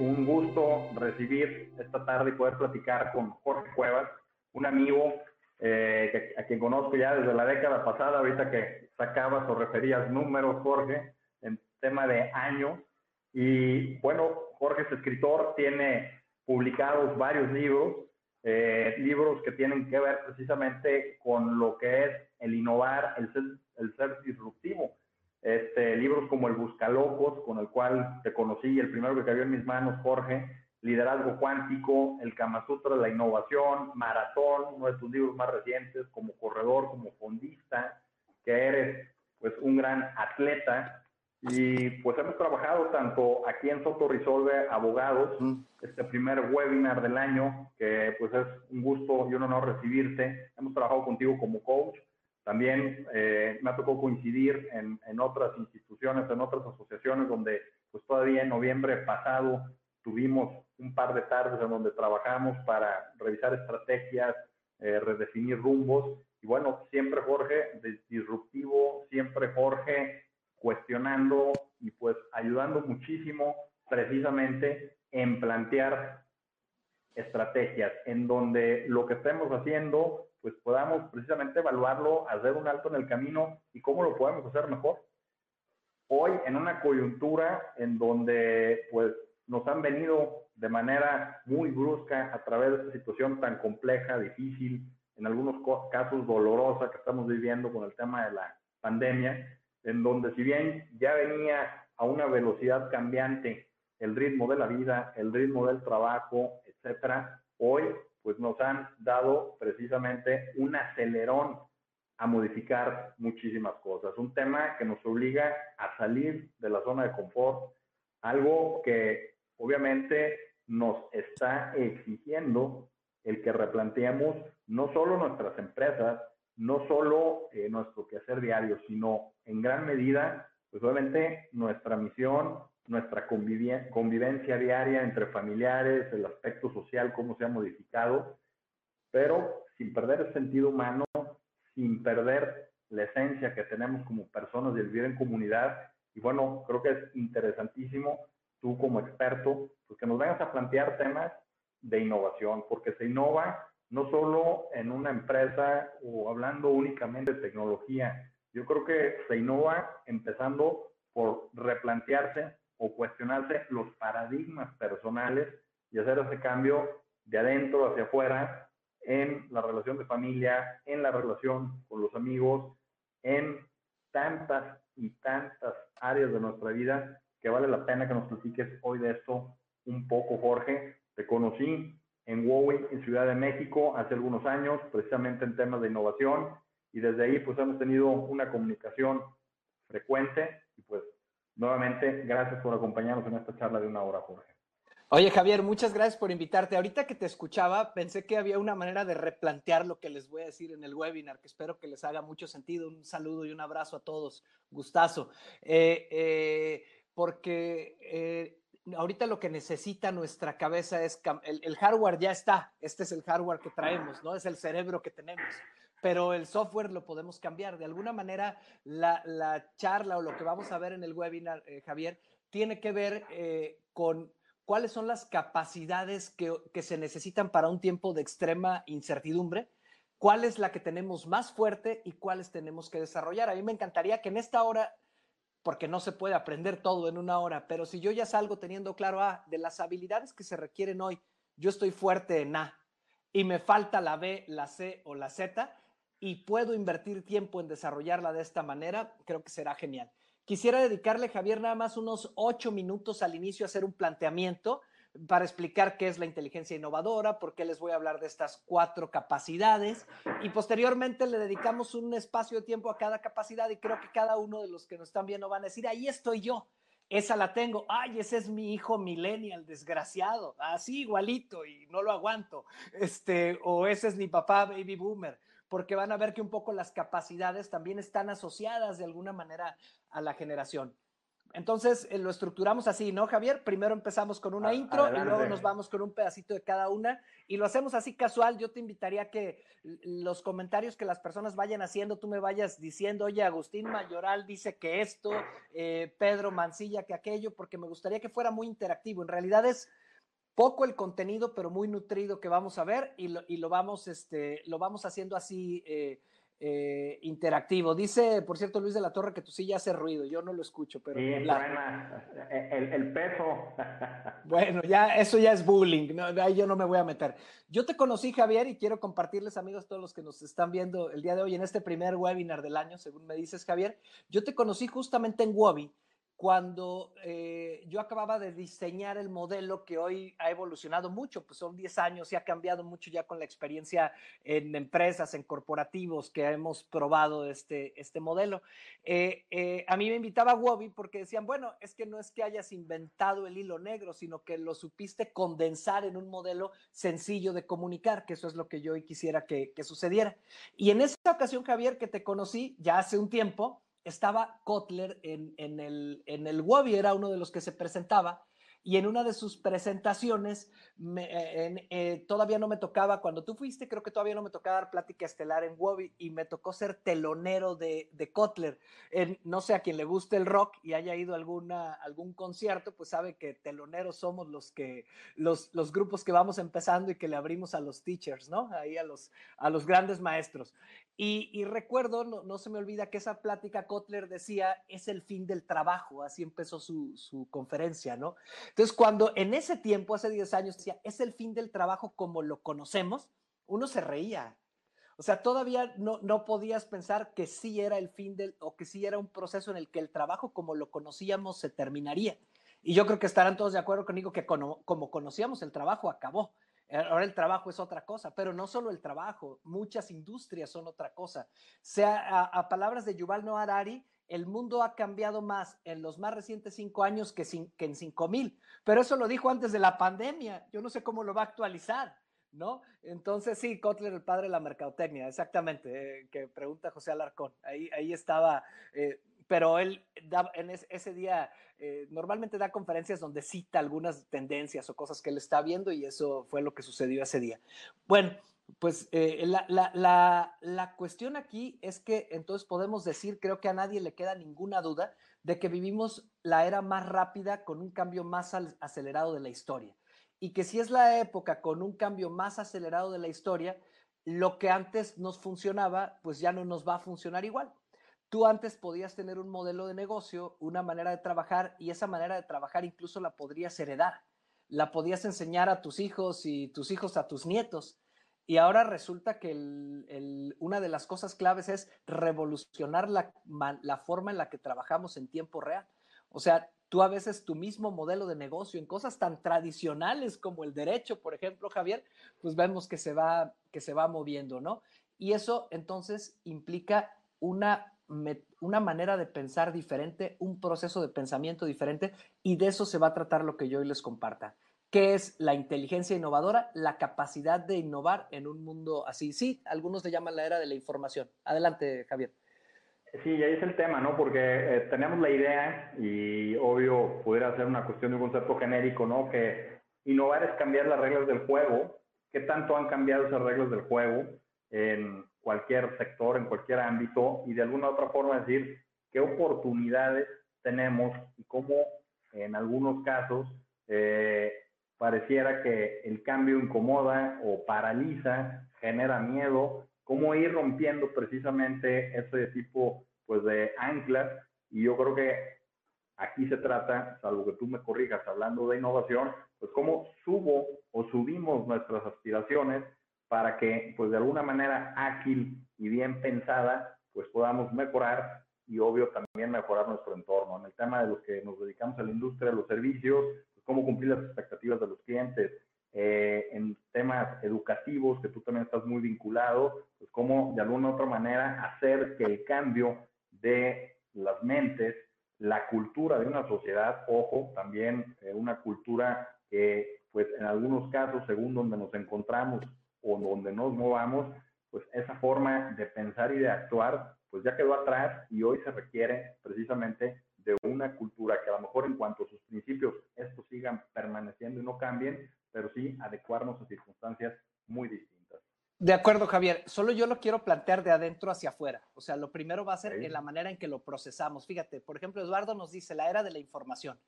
Un gusto recibir esta tarde y poder platicar con Jorge Cuevas, un amigo eh, a quien conozco ya desde la década pasada, ahorita que sacabas o referías números, Jorge, en tema de años. Y bueno, Jorge es escritor, tiene publicados varios libros, eh, libros que tienen que ver precisamente con lo que es el innovar, el ser, el ser disruptivo. Este, libros como El Buscalocos, con el cual te conocí, el primero que cayó en mis manos, Jorge, Liderazgo Cuántico, El Kama Sutra de la Innovación, Maratón, uno de tus libros más recientes, como corredor, como fondista, que eres pues un gran atleta. Y pues hemos trabajado tanto aquí en Soto Resolve Abogados, este primer webinar del año, que pues es un gusto y un honor recibirte. Hemos trabajado contigo como coach, también eh, me ha tocado coincidir en, en, otras instituciones, en otras asociaciones donde pues todavía en noviembre pasado tuvimos un par de tardes en donde trabajamos para revisar estrategias, eh, redefinir rumbos. Y bueno, siempre Jorge disruptivo, siempre Jorge cuestionando y pues ayudando muchísimo precisamente en plantear estrategias en donde lo que estemos haciendo pues podamos precisamente evaluarlo, hacer un alto en el camino y cómo lo podemos hacer mejor. Hoy en una coyuntura en donde pues nos han venido de manera muy brusca a través de esta situación tan compleja, difícil, en algunos casos dolorosa que estamos viviendo con el tema de la pandemia, en donde si bien ya venía a una velocidad cambiante el ritmo de la vida, el ritmo del trabajo, etcétera, hoy pues nos han dado precisamente un acelerón a modificar muchísimas cosas. Un tema que nos obliga a salir de la zona de confort, algo que obviamente nos está exigiendo el que replanteemos no solo nuestras empresas, no solo eh, nuestro quehacer diario, sino en gran medida, pues obviamente nuestra misión, nuestra convivencia diaria entre familiares, el aspecto social, cómo se ha modificado, pero sin perder el sentido humano, sin perder la esencia que tenemos como personas de vivir en comunidad. Y bueno, creo que es interesantísimo tú como experto, pues que nos vengas a plantear temas de innovación, porque se innova no solo en una empresa o hablando únicamente de tecnología. Yo creo que se innova empezando por replantearse o cuestionarse los paradigmas personales y hacer ese cambio de adentro hacia afuera en la relación de familia, en la relación con los amigos, en tantas y tantas áreas de nuestra vida que vale la pena que nos platiques hoy de esto un poco, Jorge. Te conocí en Huawei, en Ciudad de México, hace algunos años, precisamente en temas de innovación, y desde ahí pues hemos tenido una comunicación frecuente y pues Nuevamente, gracias por acompañarnos en esta charla de una hora, Jorge. Oye, Javier, muchas gracias por invitarte. Ahorita que te escuchaba, pensé que había una manera de replantear lo que les voy a decir en el webinar, que espero que les haga mucho sentido. Un saludo y un abrazo a todos. Gustazo. Eh, eh, porque eh, ahorita lo que necesita nuestra cabeza es, el, el hardware ya está, este es el hardware que traemos, ¿no? Es el cerebro que tenemos pero el software lo podemos cambiar. De alguna manera, la, charla o lo que vamos a ver en el webinar, eh, Javier, tiene que ver eh, con cuáles son las capacidades que, que, se necesitan para un tiempo de extrema incertidumbre, cuál es la que tenemos más fuerte y cuáles tenemos que desarrollar. A mí me encantaría que en esta hora, porque no se puede aprender todo en una hora, pero si yo ya salgo teniendo claro, ah, de las habilidades que se requieren hoy, yo estoy fuerte en A y me falta la B, la C o la Z, y puedo invertir tiempo en desarrollarla de esta manera, creo que será genial. Quisiera dedicarle, Javier, nada más unos ocho minutos al inicio a hacer un planteamiento para explicar qué es la inteligencia innovadora, por qué les voy a hablar de estas cuatro capacidades y posteriormente le dedicamos un espacio de tiempo a cada capacidad y creo que cada uno de los que nos están viendo van a decir, ahí estoy yo, esa la tengo, ay, ese es mi hijo millennial, desgraciado, así igualito y no lo aguanto, este, o ese es mi papá baby boomer porque van a ver que un poco las capacidades también están asociadas de alguna manera a la generación. entonces eh, lo estructuramos así, ¿no, Javier? Primero empezamos con una intro y luego nos vamos con un pedacito de cada una y lo hacemos así casual. Yo te invitaría a que los comentarios que las personas vayan haciendo, tú me vayas diciendo, oye, Agustín Mayoral dice que esto, eh, Pedro Mancilla que aquello, porque me gustaría que fuera muy interactivo. En realidad es poco el contenido, pero muy nutrido que vamos a ver y lo, y lo vamos, este, lo vamos haciendo así. Eh, eh, interactivo. Dice, por cierto, Luis de la Torre, que tu silla hace ruido. Yo no lo escucho, pero. Sí, el, peso. Bueno, ya, eso ya es bullying. ahí yo no me voy a meter. Yo te conocí, Javier, y quiero compartirles, amigos, todos los que nos están viendo el día de hoy en este primer webinar del año, según me dices, Javier. Yo te conocí justamente en Wobi cuando eh, yo acababa de diseñar el modelo que hoy ha evolucionado mucho, pues son 10 años y ha cambiado mucho ya con la experiencia en empresas, en corporativos que hemos probado este, este modelo. Eh, eh, a mí me invitaba Wobby porque decían, bueno, es que no es que hayas inventado el hilo negro, sino que lo supiste condensar en un modelo sencillo de comunicar, que eso es lo que yo hoy quisiera que, que sucediera. Y en esa ocasión, Javier, que te conocí ya hace un tiempo, estaba Kotler en, el, en el Wobby, era uno de los que se presentaba, y en una de sus presentaciones, eh, eh, todavía no me tocaba, cuando tú fuiste, creo que todavía no me tocaba dar plática estelar en Wobby y me tocó ser telonero de, de Kotler. no sé a quien le guste el rock y haya ido a alguna, algún concierto, pues sabe que teloneros somos los que, los, los grupos que vamos empezando y que le abrimos a los teachers, ¿no? Ahí a los, a los grandes maestros. Y, recuerdo, no, se me olvida que esa plática Kotler decía, es el fin del trabajo, así empezó su, su conferencia, ¿no? Entonces, cuando en ese tiempo, hace 10 años, decía, es el fin del trabajo como lo conocemos, uno se reía. O sea, todavía no, no podías pensar que sí era el fin del, o que sí era un proceso en el que el trabajo como lo conocíamos se terminaría. Y yo creo que estarán todos de acuerdo conmigo que como, como conocíamos el trabajo acabó. Ahora el trabajo es otra cosa, pero no solo el trabajo, muchas industrias son otra cosa. Sea a, palabras de Yuval Noah Harari, el mundo ha cambiado más en los más recientes cinco años que, que en cinco mil. Pero eso lo dijo antes de la pandemia. Yo no sé cómo lo va a actualizar, ¿no? Entonces, sí, Kotler, el padre de la mercadotecnia, exactamente, eh, que pregunta José Alarcón. Ahí, ahí estaba, eh, pero él en ese día eh, normalmente da conferencias donde cita algunas tendencias o cosas que él está viendo y eso fue lo que sucedió ese día. Bueno, pues eh, la, cuestión aquí es que entonces podemos decir, creo que a nadie le queda ninguna duda, de que vivimos la era más rápida con un cambio más acelerado de la historia. Y que si es la época con un cambio más acelerado de la historia, lo que antes nos funcionaba, pues ya no nos va a funcionar igual. Tú antes podías tener un modelo de negocio, una manera de trabajar, y esa manera de trabajar incluso la podrías heredar. La podías enseñar a tus hijos y tus hijos a tus nietos y ahora resulta que una de las cosas claves es revolucionar la, la, forma en la que trabajamos en tiempo real. O sea, tú a veces tu mismo modelo de negocio en cosas tan tradicionales como el derecho, por ejemplo, Javier, pues vemos que se va, que se va moviendo, ¿no? Y eso entonces implica una, una manera de pensar diferente, un proceso de pensamiento diferente, y de eso se va a tratar lo que yo hoy les comparta. ¿Qué es la inteligencia innovadora? La capacidad de innovar en un mundo así. Sí, algunos le llaman la era de la información. Adelante, Javier. Sí, ahí es el tema, ¿no? Porque eh, tenemos la idea y obvio pudiera ser una cuestión de un concepto genérico, ¿no? Que innovar es cambiar las reglas del juego. ¿Qué tanto han cambiado esas reglas del juego en cualquier sector, en cualquier ámbito? Y de alguna otra forma decir qué oportunidades tenemos y cómo en algunos casos eh, pareciera que el cambio incomoda o paraliza, genera miedo, cómo ir rompiendo precisamente ese tipo pues de anclas y yo creo que aquí se trata, salvo que tú me corrijas hablando de innovación, pues cómo subo o subimos nuestras aspiraciones para que pues de alguna manera ágil y bien pensada pues podamos mejorar y obvio también mejorar nuestro entorno. En el tema de los que nos dedicamos a la industria, a los servicios, cómo cumplir las expectativas de los clientes, eh, en temas educativos, que tú también estás muy vinculado, pues cómo de alguna u otra manera hacer que el cambio de las mentes, la cultura de una sociedad, ojo, también eh, una cultura que pues en algunos casos, según donde nos encontramos o donde nos movamos, pues esa forma de pensar y de actuar, pues ya quedó atrás y hoy se requiere precisamente de una cultura que a lo mejor en cuanto a sus principios estos sigan permaneciendo y no cambien, pero sí adecuarnos a circunstancias muy distintas. De acuerdo, Javier. Solo yo lo quiero plantear de adentro hacia afuera. O sea, lo primero va a ser en la manera en que lo procesamos. Fíjate, por ejemplo, Eduardo nos dice la era de la información,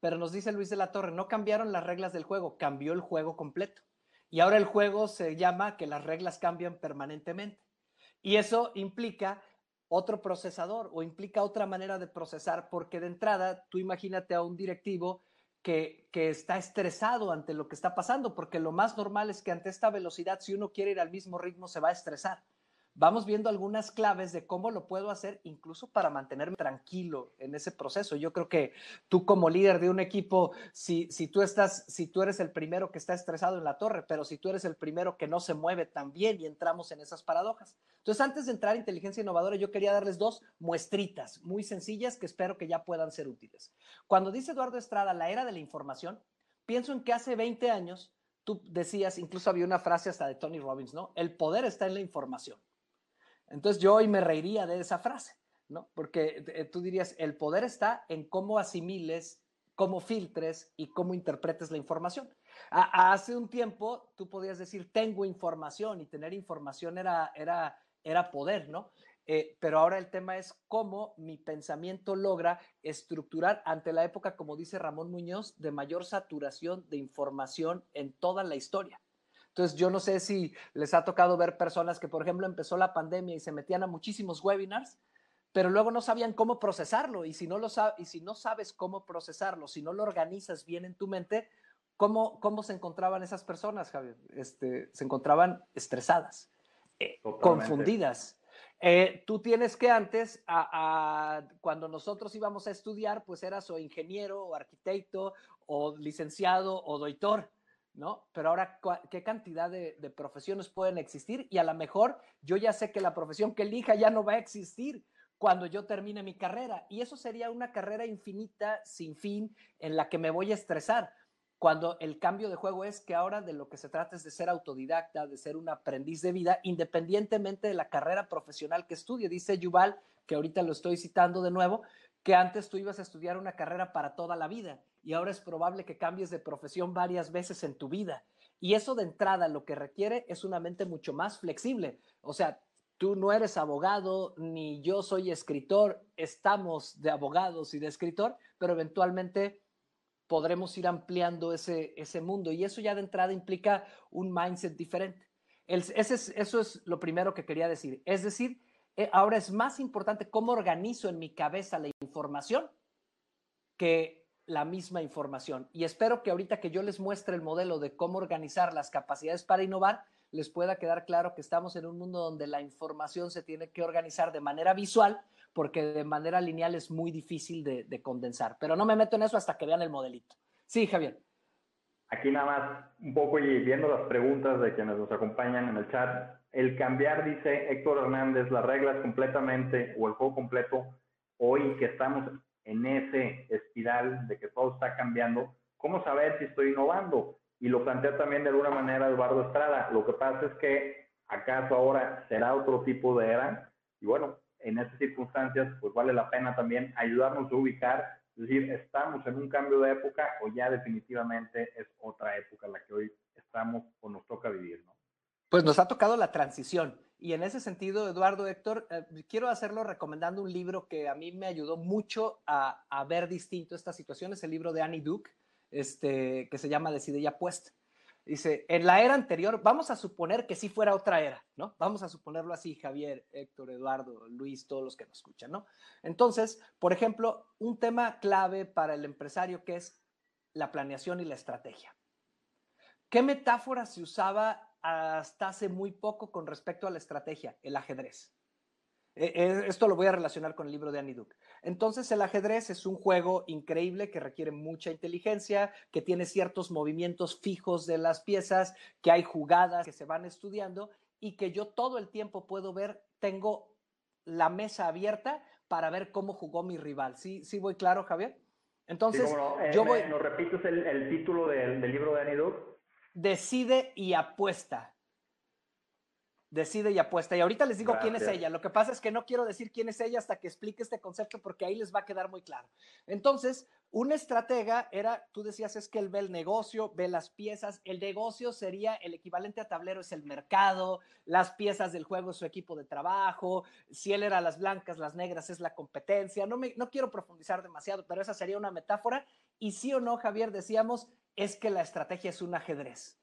pero nos dice Luis de la Torre, no cambiaron las reglas del juego, cambió el juego completo. Y ahora el juego se llama que las reglas cambian permanentemente. Y eso implica otro procesador o implica otra manera de procesar, porque de entrada, tú imagínate a un directivo que, que, está estresado ante lo que está pasando, porque lo más normal es que ante esta velocidad, si uno quiere ir al mismo ritmo, se va a estresar vamos viendo algunas claves de cómo lo puedo hacer, incluso para mantenerme tranquilo en ese proceso. Yo creo que tú como líder de un equipo, si, si, tú estás, si tú eres el primero que está estresado en la torre, pero si tú eres el primero que no se mueve también y entramos en esas paradojas. Entonces, antes de entrar a inteligencia innovadora, yo quería darles dos muestritas muy sencillas que espero que ya puedan ser útiles. Cuando dice Eduardo Estrada, la era de la información, pienso en que hace 20 años tú decías, incluso había una frase hasta de Tony Robbins, ¿no? El poder está en la información. Entonces yo hoy me reiría de esa frase, ¿no? Porque eh, tú dirías, el poder está en cómo asimiles, cómo filtres y cómo interpretes la información. hace un tiempo tú podías decir, tengo información y tener información era, era, era poder, ¿no? Eh, pero ahora el tema es cómo mi pensamiento logra estructurar ante la época, como dice Ramón Muñoz, de mayor saturación de información en toda la historia. Entonces, yo no sé si les ha tocado ver personas que, por ejemplo, empezó la pandemia y se metían a muchísimos webinars, pero luego no sabían cómo procesarlo. Y si no, lo y si no sabes cómo procesarlo, si no lo organizas bien en tu mente, ¿cómo, cómo se encontraban esas personas, Javier? Este, se encontraban estresadas, eh, confundidas. Eh, tú tienes que antes, cuando nosotros íbamos a estudiar, pues eras o ingeniero o arquitecto o licenciado o doctor. ¿No? Pero ahora, ¿qué cantidad de, profesiones pueden existir? Y a lo mejor yo ya sé que la profesión que elija ya no va a existir cuando yo termine mi carrera. Y eso sería una carrera infinita, sin fin, en la que me voy a estresar. Cuando el cambio de juego es que ahora de lo que se trata es de ser autodidacta, de ser un aprendiz de vida, independientemente de la carrera profesional que estudie. Dice Yuval, que ahorita lo estoy citando de nuevo, que antes tú ibas a estudiar una carrera para toda la vida y ahora es probable que cambies de profesión varias veces en tu vida. Y eso de entrada lo que requiere es una mente mucho más flexible. O sea, tú no eres abogado ni yo soy escritor, estamos de abogados y de escritor, pero eventualmente podremos ir ampliando ese, ese mundo y eso ya de entrada implica un mindset diferente. ese eso es lo primero que quería decir. Es decir, eh, ahora es más importante cómo organizo en mi cabeza la información que la misma información. Y espero que ahorita que yo les muestre el modelo de cómo organizar las capacidades para innovar, les pueda quedar claro que estamos en un mundo donde la información se tiene que organizar de manera visual, porque de manera lineal es muy difícil de, de condensar. Pero no me meto en eso hasta que vean el modelito. Sí, Javier. Aquí nada más un poco y viendo las preguntas de quienes nos acompañan en el chat, el cambiar, dice Héctor Hernández, las reglas completamente o el juego completo, hoy que estamos en ese espiral de que todo está cambiando, ¿cómo saber si estoy innovando? Y lo plantea también de alguna manera Eduardo Estrada. Lo que pasa es que acaso ahora será otro tipo de era y bueno, en esas circunstancias pues vale la pena también ayudarnos a ubicar, es decir, estamos en un cambio de época o ya definitivamente es otra época la que hoy estamos o nos toca vivir, ¿no? Pues nos ha tocado la transición. Y en ese sentido, Eduardo, Héctor, eh, quiero hacerlo recomendando un libro que a mí me ayudó mucho a, ver distinto esta situación. Es el libro de Annie Duke, este, que se llama Decide ya puesta. Dice, en la era anterior, vamos a suponer que sí fuera otra era, ¿no? Vamos a suponerlo así, Javier, Héctor, Eduardo, Luis, todos los que nos escuchan, ¿no? Entonces, por ejemplo, un tema clave para el empresario que es la planeación y la estrategia. ¿Qué metáfora se usaba hasta hace muy poco con respecto a la estrategia, el ajedrez. E, e, esto lo voy a relacionar con el libro de Annie Duke. Entonces, el ajedrez es un juego increíble que requiere mucha inteligencia, que tiene ciertos movimientos fijos de las piezas, que hay jugadas que se van estudiando y que yo todo el tiempo puedo ver, tengo la mesa abierta para ver cómo jugó mi rival. ¿Sí, sí voy claro, Javier? Entonces, eh, yo voy... ¿Nos repites el, título del, del libro de Annie Duke? Decide y apuesta. decide y apuesta. Y ahorita les digo quién es ella. Lo que pasa es que no quiero decir quién es ella hasta que explique este concepto porque ahí les va a quedar muy claro. Entonces, un estratega era, tú decías, es que él ve el negocio, ve las piezas. El negocio sería el equivalente a tablero, es el mercado, las piezas del juego es su equipo de trabajo. Si él era las blancas, las negras es la competencia. No, me, no quiero profundizar demasiado, pero esa sería una metáfora. Y sí o no, Javier, decíamos, es que la estrategia es un ajedrez.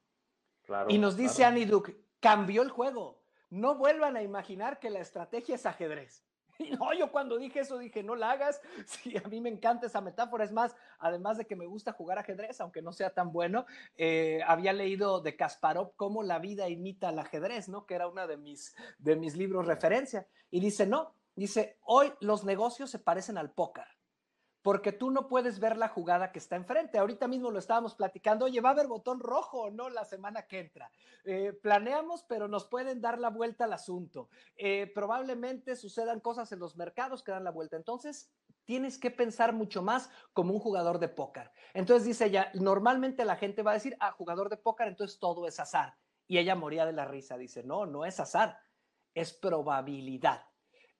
Claro, y nos dice Annie Duke, cambió el juego. No vuelvan a imaginar que la estrategia es ajedrez. Y no, yo cuando dije eso dije, no la hagas. Sí, a mí me encanta esa metáfora. Es más, además de que me gusta jugar ajedrez, aunque no sea tan bueno, eh, había leído de Kasparov cómo la vida imita al ajedrez, ¿no? Que era uno de mis, de mis libros referencia. Y dice, no, dice, hoy los negocios se parecen al póker porque tú no puedes ver la jugada que está enfrente. Ahorita mismo lo estábamos platicando, oye, va a haber botón rojo o no la semana que entra. Eh, planeamos, pero nos pueden dar la vuelta al asunto. Eh, probablemente sucedan cosas en los mercados que dan la vuelta. Entonces, tienes que pensar mucho más como un jugador de póker. Entonces dice ella, normalmente la gente va a decir, ah, jugador de póker, entonces todo es azar. Y ella moría de la risa, dice, no, no es azar, es probabilidad.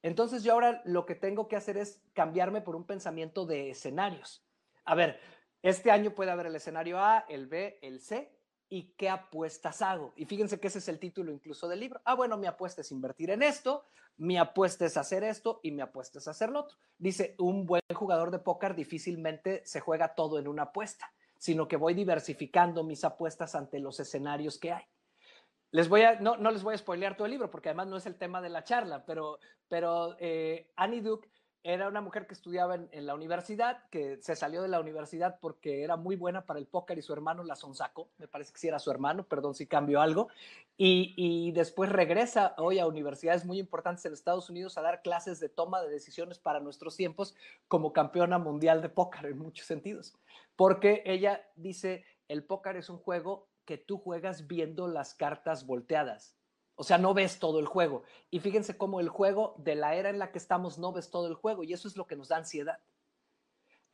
Entonces yo ahora lo que tengo que hacer es cambiarme por un pensamiento de escenarios. A ver, este año puede haber el escenario A, el B, el C, ¿y qué apuestas hago? Y fíjense que ese es el título incluso del libro. Ah, bueno, mi apuesta es invertir en esto, mi apuesta es hacer esto y mi apuesta es hacer lo otro. Dice, un buen jugador de póker difícilmente se juega todo en una apuesta, sino que voy diversificando mis apuestas ante los escenarios que hay. Les voy a, no, no les voy a spoilear todo el libro porque además no es el tema de la charla, pero, pero eh, Annie Duke era una mujer que estudiaba en, la universidad, que se salió de la universidad porque era muy buena para el póker y su hermano la sonsacó, me parece que sí era su hermano, perdón si cambió algo, y, y, después regresa hoy a universidades muy importantes en Estados Unidos a dar clases de toma de decisiones para nuestros tiempos como campeona mundial de póker en muchos sentidos, porque ella dice, el póker es un juego tú juegas viendo las cartas volteadas. O sea, no ves todo el juego. Y fíjense cómo el juego de la era en la que estamos no ves todo el juego y eso es lo que nos da ansiedad.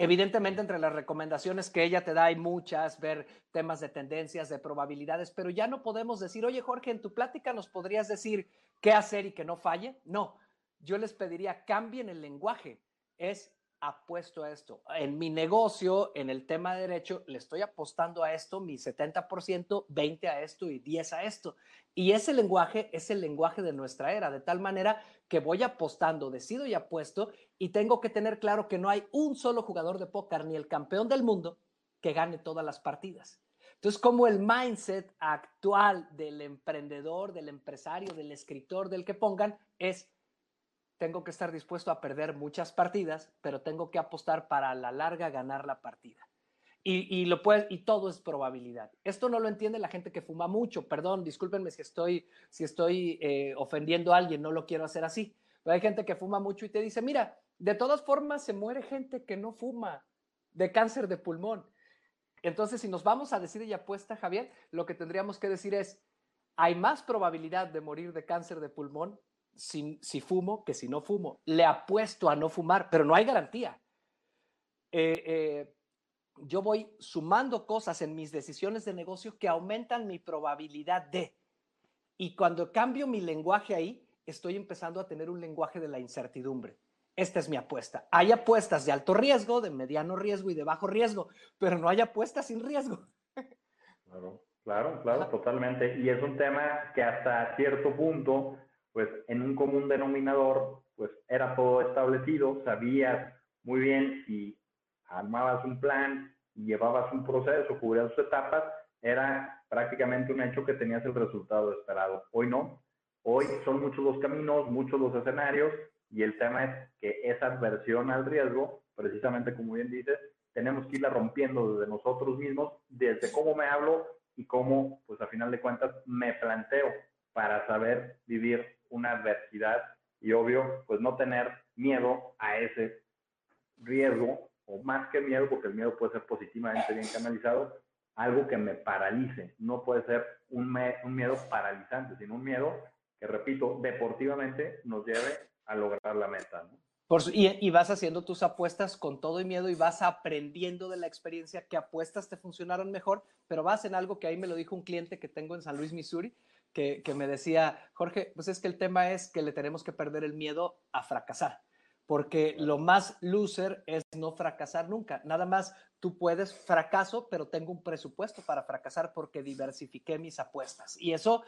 Evidentemente, entre las recomendaciones que ella te da hay muchas, ver temas de tendencias, de probabilidades, pero ya no podemos decir, oye Jorge, en tu plática nos podrías decir qué hacer y que no falle. No, yo les pediría, cambien el lenguaje. Es apuesto a esto. En mi negocio, en el tema de derecho, le estoy apostando a esto, mi 70%, 20 a esto y 10 a esto. Y ese lenguaje es el lenguaje de nuestra era, de tal manera que voy apostando, decido y apuesto y tengo que tener claro que no hay un solo jugador de póker ni el campeón del mundo que gane todas las partidas. Entonces, como el mindset actual del emprendedor, del empresario, del escritor, del que pongan, es tengo que estar dispuesto a perder muchas partidas, pero tengo que apostar para a la larga ganar la partida. Y, lo puede, y todo es probabilidad. Esto no lo entiende la gente que fuma mucho. Perdón, discúlpenme si estoy, si estoy eh, ofendiendo a alguien, no lo quiero hacer así. Pero hay gente que fuma mucho y te dice, mira, de todas formas se muere gente que no fuma de cáncer de pulmón. Entonces, si nos vamos a decir y apuesta, Javier, lo que tendríamos que decir es, hay más probabilidad de morir de cáncer de pulmón si, fumo que si no fumo. Le apuesto a no fumar, pero no hay garantía. Eh, eh, yo voy sumando cosas en mis decisiones de negocio que aumentan mi probabilidad de. Y cuando cambio mi lenguaje ahí, estoy empezando a tener un lenguaje de la incertidumbre. Esta es mi apuesta. Hay apuestas de alto riesgo, de mediano riesgo y de bajo riesgo, pero no hay apuestas sin riesgo. Claro, claro, claro, totalmente. Y es un tema que hasta cierto punto pues en un común denominador, pues era todo establecido, sabías muy bien si armabas un plan y llevabas un proceso, cubrías sus etapas, era prácticamente un hecho que tenías el resultado esperado. Hoy no, hoy son muchos los caminos, muchos los escenarios y el tema es que esa adversión al riesgo, precisamente como bien dices, tenemos que irla rompiendo desde nosotros mismos, desde cómo me hablo y cómo, pues a final de cuentas, me planteo para saber vivir una adversidad y obvio, pues no tener miedo a ese riesgo, o más que miedo, porque el miedo puede ser positivamente bien canalizado, algo que me paralice. No puede ser un, miedo paralizante, sino un miedo que, repito, deportivamente nos lleve a lograr la meta. Y, y, vas haciendo tus apuestas con todo y miedo y vas aprendiendo de la experiencia qué apuestas te funcionaron mejor, pero vas en algo que ahí me lo dijo un cliente que tengo en San Luis, Missouri, que, que me decía, Jorge, pues es que el tema es que le tenemos que perder el miedo a fracasar porque lo más loser es no fracasar nunca. Nada más tú puedes fracaso, pero tengo un presupuesto para fracasar porque diversifiqué mis apuestas. Y eso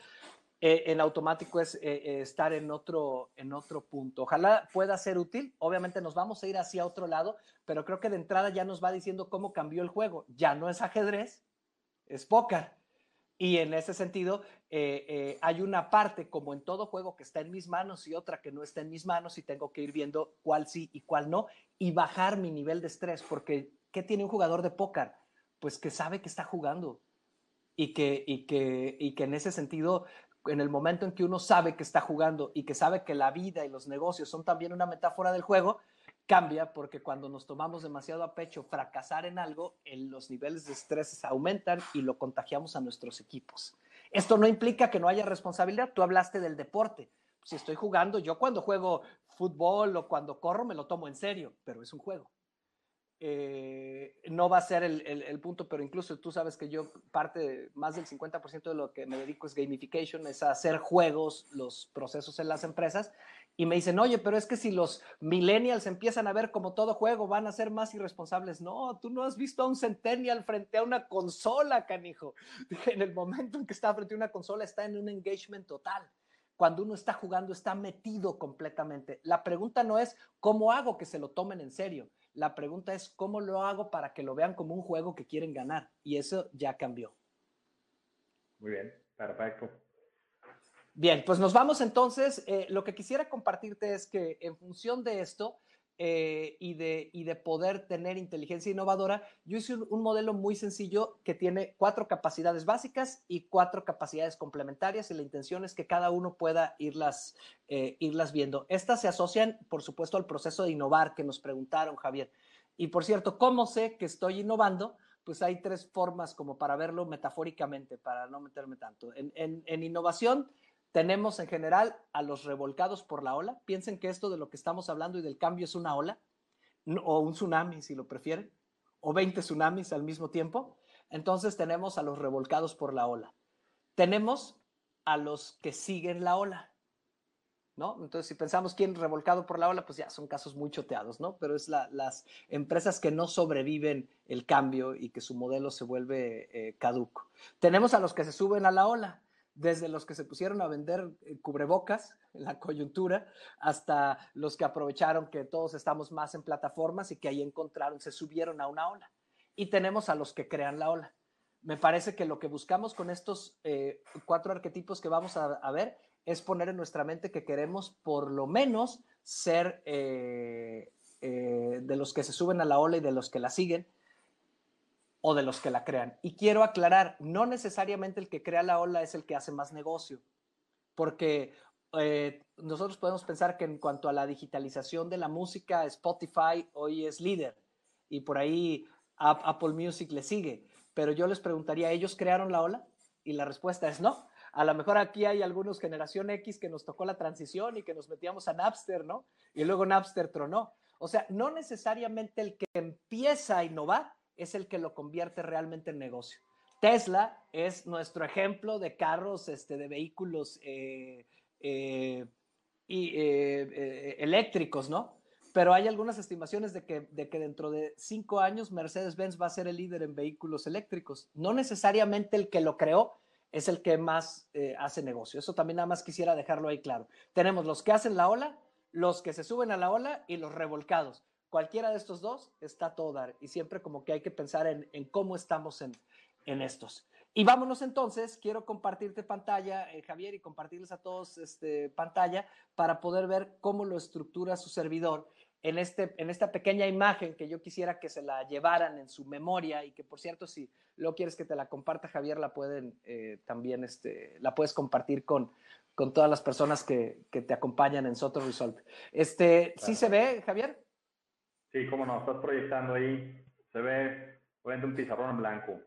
eh, en automático es eh, eh, estar en otro, en otro punto. Ojalá pueda ser útil. Obviamente nos vamos a ir hacia otro lado, pero creo que de entrada ya nos va diciendo cómo cambió el juego. Ya no es ajedrez, es póker. Y en ese sentido, eh, eh, hay una parte, como en todo juego, que está en mis manos y otra que no está en mis manos y tengo que ir viendo cuál sí y cuál no y bajar mi nivel de estrés, porque ¿qué tiene un jugador de póker? Pues que sabe que está jugando y que, y que, y que en ese sentido, en el momento en que uno sabe que está jugando y que sabe que la vida y los negocios son también una metáfora del juego, cambia porque cuando nos tomamos demasiado a pecho fracasar en algo, los niveles de estrés aumentan y lo contagiamos a nuestros equipos. Esto no implica que no haya responsabilidad. Tú hablaste del deporte. Si estoy jugando, yo cuando juego fútbol o cuando corro me lo tomo en serio, pero es un juego. Eh, no va a ser el, el, punto, pero incluso tú sabes que yo parte, más del 50% de lo que me dedico es gamification, es hacer juegos, los procesos en las empresas, y me dicen, oye, pero es que si los millennials empiezan a ver como todo juego, van a ser más irresponsables. No, tú no has visto a un centennial frente a una consola, canijo. En el momento en que está frente a una consola, está en un engagement total. Cuando uno está jugando, está metido completamente. La pregunta no es cómo hago que se lo tomen en serio. La pregunta es cómo lo hago para que lo vean como un juego que quieren ganar. Y eso ya cambió. Muy bien, perfecto. Bien, pues nos vamos entonces. Eh, lo que quisiera compartirte es que en función de esto eh, y, de, y de poder tener inteligencia innovadora, yo hice un, modelo muy sencillo que tiene cuatro capacidades básicas y cuatro capacidades complementarias y la intención es que cada uno pueda irlas, eh, irlas viendo. Estas se asocian, por supuesto, al proceso de innovar que nos preguntaron, Javier. Y por cierto, ¿cómo sé que estoy innovando? Pues hay tres formas como para verlo metafóricamente, para no meterme tanto. en, en, en innovación tenemos en general a los revolcados por la ola. Piensen que esto de lo que estamos hablando y del cambio es una ola, o un tsunami si lo prefieren, o 20 tsunamis al mismo tiempo. Entonces tenemos a los revolcados por la ola. Tenemos a los que siguen la ola. ¿No? Entonces, si pensamos quién revolcado por la ola, pues ya son casos muy choteados, ¿no? Pero es las empresas que no sobreviven el cambio y que su modelo se vuelve eh, caduco. Tenemos a los que se suben a la ola desde los que se pusieron a vender eh, cubrebocas en la coyuntura hasta los que aprovecharon que todos estamos más en plataformas y que ahí encontraron, se subieron a una ola. Y tenemos a los que crean la ola. Me parece que lo que buscamos con estos eh, cuatro arquetipos que vamos a, ver es poner en nuestra mente que queremos por lo menos ser eh, de los que se suben a la ola y de los que la siguen, o de los que la crean. Y quiero aclarar, no necesariamente el que crea la ola es el que hace más negocio, porque eh, nosotros podemos pensar que en cuanto a la digitalización de la música, Spotify hoy es líder y por ahí Apple Music le sigue, pero yo les preguntaría, ¿ellos crearon la ola? Y la respuesta es no. A lo mejor aquí hay algunos generación X que nos tocó la transición y que nos metíamos a Napster, ¿no? Y luego Napster tronó. O sea, no necesariamente el que empieza a innovar es el que lo convierte realmente en negocio. Tesla es nuestro ejemplo de carros, este, de vehículos eh, eh, eh, eléctricos, ¿no? Pero hay algunas estimaciones de que, de que dentro de cinco años Mercedes-Benz va a ser el líder en vehículos eléctricos. No necesariamente el que lo creó es el que más hace negocio. Eso también nada más quisiera dejarlo ahí claro. Tenemos los que hacen la ola, los que se suben a la ola y los revolcados cualquiera de estos dos está todo dar y siempre como que hay que pensar en, cómo estamos en, estos. Y vámonos entonces, quiero compartirte pantalla, eh, Javier, y compartirles a todos este, pantalla para poder ver cómo lo estructura su servidor en, este, en esta pequeña imagen que yo quisiera que se la llevaran en su memoria y que, por cierto, si lo quieres que te la comparta, Javier, la pueden eh, también, este, la puedes compartir con, con todas las personas que, te acompañan en Soto Resolve. Este, ¿Sí se ve, Javier? Sí, como no, estás proyectando ahí, se ve, obviamente un pizarrón en blanco.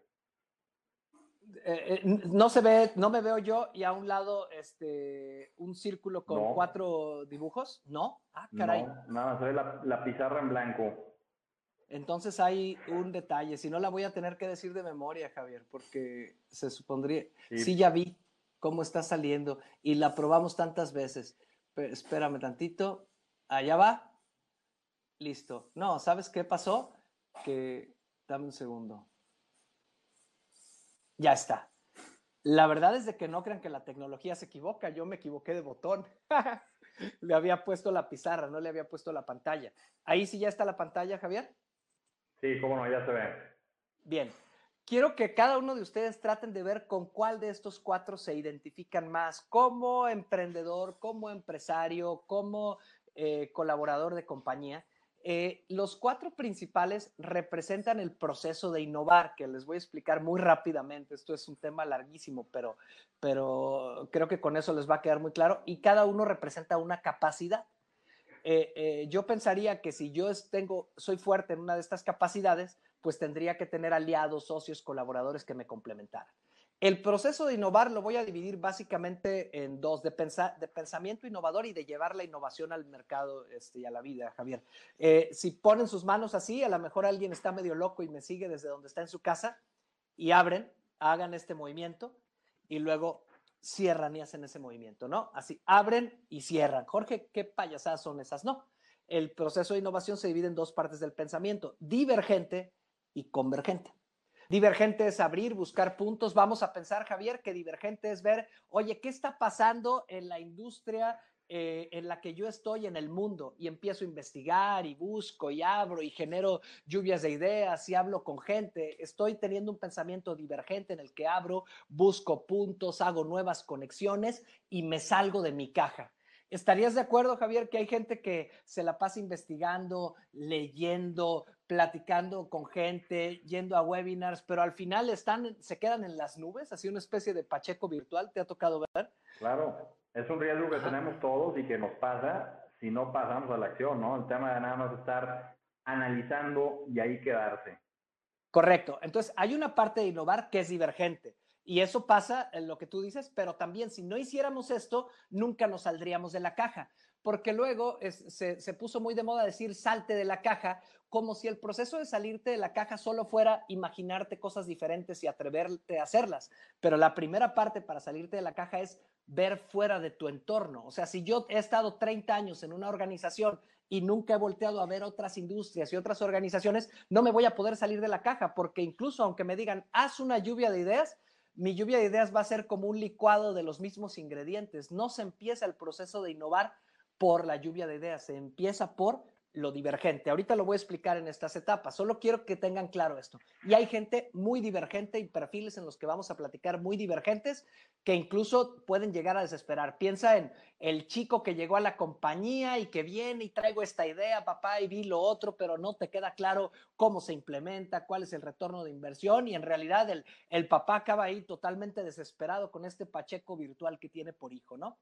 Eh, eh, no se ve, no me veo yo y a un lado este un círculo con cuatro dibujos, ¿no? Ah, caray. No, nada, se ve la, pizarra en blanco. Entonces hay un detalle, si no la voy a tener que decir de memoria, Javier, porque se supondría, sí, ya vi, cómo está saliendo y la probamos tantas veces. Pero espérame tantito. Allá va. Listo. No, ¿sabes qué pasó? Que, dame un segundo. Ya está. La verdad es de que no crean que la tecnología se equivoca. Yo me equivoqué de botón. le había puesto la pizarra, no le había puesto la pantalla. Ahí sí ya está la pantalla, Javier. Sí, cómo no, ya se ve. Bien. Quiero que cada uno de ustedes traten de ver con cuál de estos cuatro se identifican más como emprendedor, como empresario, como eh, colaborador de compañía. Eh, los cuatro principales representan el proceso de innovar, que les voy a explicar muy rápidamente. Esto es un tema larguísimo, pero, pero creo que con eso les va a quedar muy claro. Y cada uno representa una capacidad. Eh, eh, yo pensaría que si yo tengo, soy fuerte en una de estas capacidades, pues tendría que tener aliados, socios, colaboradores que me complementaran. El proceso de innovar lo voy a dividir básicamente en dos, de, pensamiento innovador y de llevar la innovación al mercado este, y a la vida, Javier. Eh, si ponen sus manos así, a lo mejor alguien está medio loco y me sigue desde donde está en su casa y abren, hagan este movimiento y luego cierran y hacen ese movimiento, ¿no? Así, abren y cierran. Jorge, ¿qué payasadas son esas? No. El proceso de innovación se divide en dos partes del pensamiento, divergente y convergente. Divergente es abrir, buscar puntos. Vamos a pensar, Javier, que divergente es ver, oye, ¿qué está pasando en la industria eh, en la que yo estoy en el mundo? Y empiezo a investigar y busco y abro y genero lluvias de ideas y hablo con gente. Estoy teniendo un pensamiento divergente en el que abro, busco puntos, hago nuevas conexiones y me salgo de mi caja. ¿Estarías de acuerdo, Javier, que hay gente que se la pasa investigando, leyendo, platicando con gente, yendo a webinars, pero al final están, se quedan en las nubes, así una especie de Pacheco virtual? ¿Te ha tocado ver? Claro, es un riesgo que tenemos todos y que nos pasa si no pasamos a la acción, ¿no? El tema de nada más estar analizando y ahí quedarse. Correcto. Entonces, hay una parte de innovar que es divergente. Y eso pasa en lo que tú dices, pero también si no hiciéramos esto, nunca nos saldríamos de la caja, porque luego se, se, puso muy de moda decir salte de la caja, como si el proceso de salirte de la caja solo fuera imaginarte cosas diferentes y atreverte a hacerlas. Pero la primera parte para salirte de la caja es ver fuera de tu entorno. O sea, si yo he estado 30 años en una organización y nunca he volteado a ver otras industrias y otras organizaciones, no me voy a poder salir de la caja, porque incluso aunque me digan, haz una lluvia de ideas, mi lluvia de ideas va a ser como un licuado de los mismos ingredientes. No se empieza el proceso de innovar por la lluvia de ideas, se empieza por lo divergente. Ahorita lo voy a explicar en estas etapas, solo quiero que tengan claro esto. Y hay gente muy divergente y perfiles en los que vamos a platicar muy divergentes que incluso pueden llegar a desesperar. Piensa en el chico que llegó a la compañía y que viene y traigo esta idea, papá, y vi lo otro, pero no te queda claro cómo se implementa, cuál es el retorno de inversión y en realidad el, el papá acaba ahí totalmente desesperado con este Pacheco virtual que tiene por hijo, ¿no?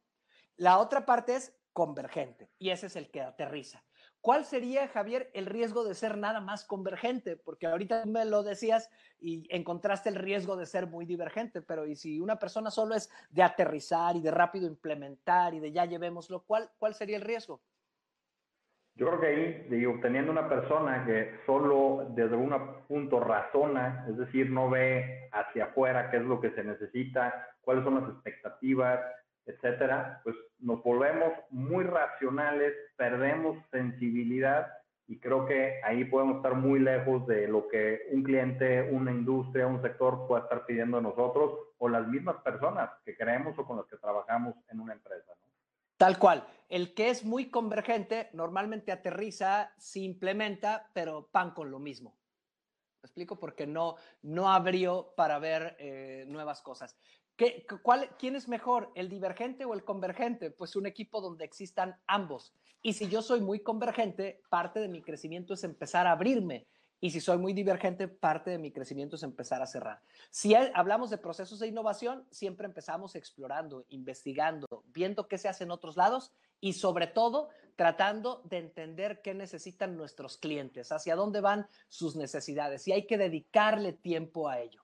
La otra parte es convergente y ese es el que aterriza. ¿Cuál sería, Javier, el riesgo de ser nada más convergente? Porque ahorita me lo decías y encontraste el riesgo de ser muy divergente, pero ¿y si una persona solo es de aterrizar y de rápido implementar y de ya llevémoslo, ¿cuál, cuál sería el riesgo? Yo creo que ahí, digo, teniendo una persona que solo desde un punto razona, es decir, no ve hacia afuera qué es lo que se necesita, cuáles son las expectativas, etcétera, pues nos volvemos muy racionales, perdemos sensibilidad y creo que ahí podemos estar muy lejos de lo que un cliente, una industria, un sector pueda estar pidiendo de nosotros o las mismas personas que creemos o con las que trabajamos en una empresa. Tal cual. El que es muy convergente normalmente aterriza, se implementa, pero pan con lo mismo. ¿Me explico? Porque no, no abrió para ver eh, nuevas cosas. ¿Qué, cuál, ¿Quién es mejor, el divergente o el convergente? Pues un equipo donde existan ambos. Y si yo soy muy convergente, parte de mi crecimiento es empezar a abrirme. Y si soy muy divergente, parte de mi crecimiento es empezar a cerrar. Si hablamos de procesos de innovación, siempre empezamos explorando, investigando, viendo qué se hace en otros lados y sobre todo tratando de entender qué necesitan nuestros clientes, hacia dónde van sus necesidades y hay que dedicarle tiempo a ello.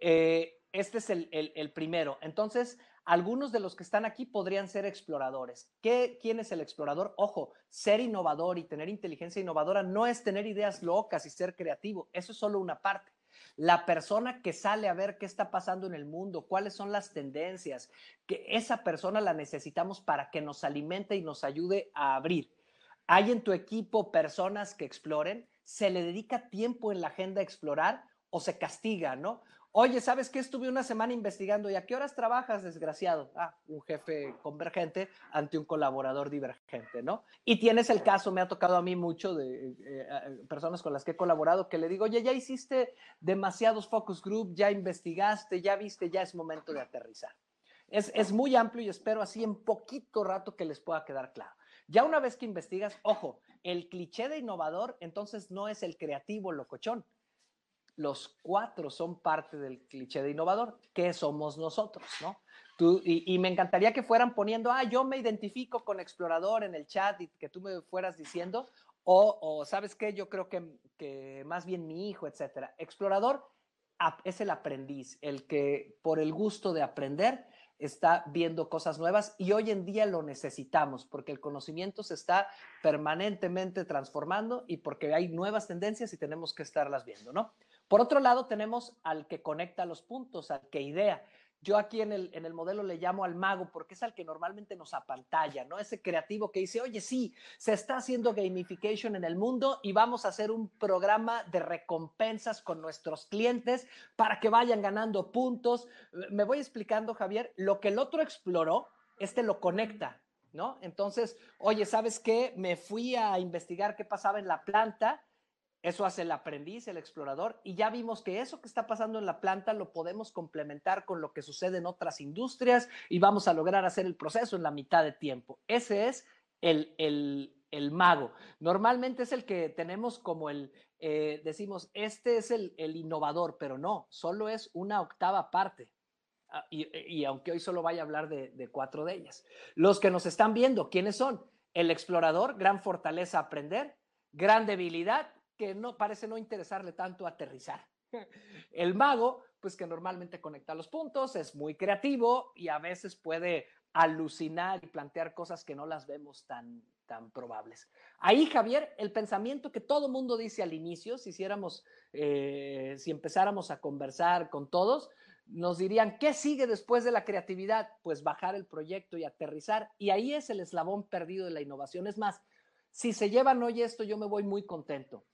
Eh, este es el, primero. Entonces, algunos de los que están aquí podrían ser exploradores. ¿Qué, ¿Quién es el explorador? Ojo, ser innovador y tener inteligencia innovadora no es tener ideas locas y ser creativo. Eso es solo una parte. La persona que sale a ver qué está pasando en el mundo, cuáles son las tendencias, que esa persona la necesitamos para que nos alimente y nos ayude a abrir. ¿Hay en tu equipo personas que exploren? ¿Se le dedica tiempo en la agenda a explorar o se castiga, no? Oye, ¿sabes qué? Estuve una semana investigando y a qué horas trabajas, desgraciado. Ah, un jefe convergente ante un colaborador divergente, ¿no? Y tienes el caso, me ha tocado a mí mucho de eh, eh, personas con las que he colaborado que le digo, oye, ya hiciste demasiados focus group, ya investigaste, ya viste, ya es momento de aterrizar. Es, es muy amplio y espero así en poquito rato que les pueda quedar claro. Ya una vez que investigas, ojo, el cliché de innovador entonces no es el creativo locochón, los cuatro son parte del cliché de innovador, que somos nosotros, ¿no? Tú, y, me encantaría que fueran poniendo, ah, yo me identifico con explorador en el chat y que tú me fueras diciendo, o, sabes qué, yo creo que, que, más bien mi hijo, etcétera. Explorador es el aprendiz, el que por el gusto de aprender está viendo cosas nuevas y hoy en día lo necesitamos porque el conocimiento se está permanentemente transformando y porque hay nuevas tendencias y tenemos que estarlas viendo, ¿no? Por otro lado, tenemos al que conecta los puntos, al que idea. Yo aquí en el, en el modelo le llamo al mago porque es al que normalmente nos apantalla, ¿no? Ese creativo que dice, oye, sí, se está haciendo gamification en el mundo y vamos a hacer un programa de recompensas con nuestros clientes para que vayan ganando puntos. Me voy explicando, Javier, lo que el otro exploró, este lo conecta, ¿no? Entonces, oye, ¿sabes qué? Me fui a investigar qué pasaba en la planta eso hace el aprendiz, el explorador, y ya vimos que eso que está pasando en la planta lo podemos complementar con lo que sucede en otras industrias y vamos a lograr hacer el proceso en la mitad de tiempo. Ese es el, el, mago. Normalmente es el que tenemos como el, eh, decimos, este es el, innovador, pero no, solo es una octava parte. Ah, y, aunque hoy solo vaya a hablar de, de cuatro de ellas. Los que nos están viendo, ¿quiénes son? El explorador, gran fortaleza aprender, gran debilidad, que no parece no interesarle tanto aterrizar. El mago, pues que normalmente conecta los puntos, es muy creativo y a veces puede alucinar y plantear cosas que no las vemos tan, tan probables. Ahí, Javier, el pensamiento que todo mundo dice al inicio, si hiciéramos, eh, si empezáramos a conversar con todos, nos dirían, ¿qué sigue después de la creatividad? Pues bajar el proyecto y aterrizar. Y ahí es el eslabón perdido de la innovación. Es más, si se llevan hoy esto, yo me voy muy contento.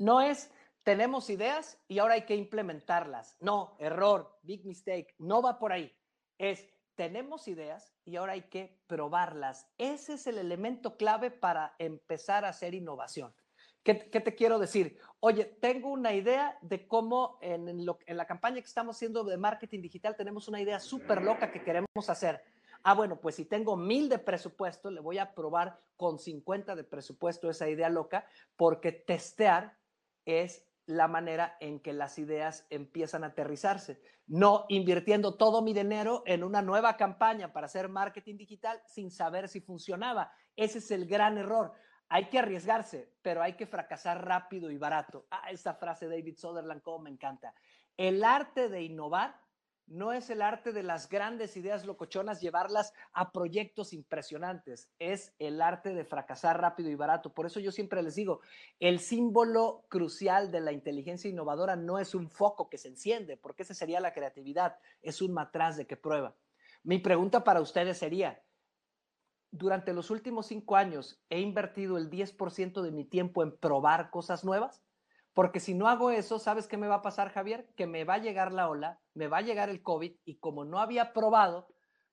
No es tenemos ideas y ahora hay que implementarlas. No, error, big mistake, no va por ahí. Es tenemos ideas y ahora hay que probarlas. Ese es el elemento clave para empezar a hacer innovación. ¿Qué, te quiero decir? Oye, tengo una idea de cómo en, en la campaña que estamos haciendo de marketing digital tenemos una idea súper loca que queremos hacer. Ah, bueno, pues si tengo mil de presupuesto, le voy a probar con 50 de presupuesto esa idea loca, porque testear es la manera en que las ideas empiezan a aterrizarse, no invirtiendo todo mi dinero en una nueva campaña para hacer marketing digital sin saber si funcionaba. Ese es el gran error. Hay que arriesgarse, pero hay que fracasar rápido y barato. Ah, esa frase de David Sutherland, como me encanta. El arte de innovar no es el arte de las grandes ideas locochonas llevarlas a proyectos impresionantes, es el arte de fracasar rápido y barato. Por eso yo siempre les digo, el símbolo crucial de la inteligencia innovadora no es un foco que se enciende, porque esa sería la creatividad, es un matraz de que prueba. Mi pregunta para ustedes sería, durante los últimos cinco años he invertido el 10% de mi tiempo en probar cosas nuevas. Porque si no hago eso, ¿sabes qué me va a pasar, Javier? Que me va a llegar la ola, me va a llegar el COVID y como no había probado,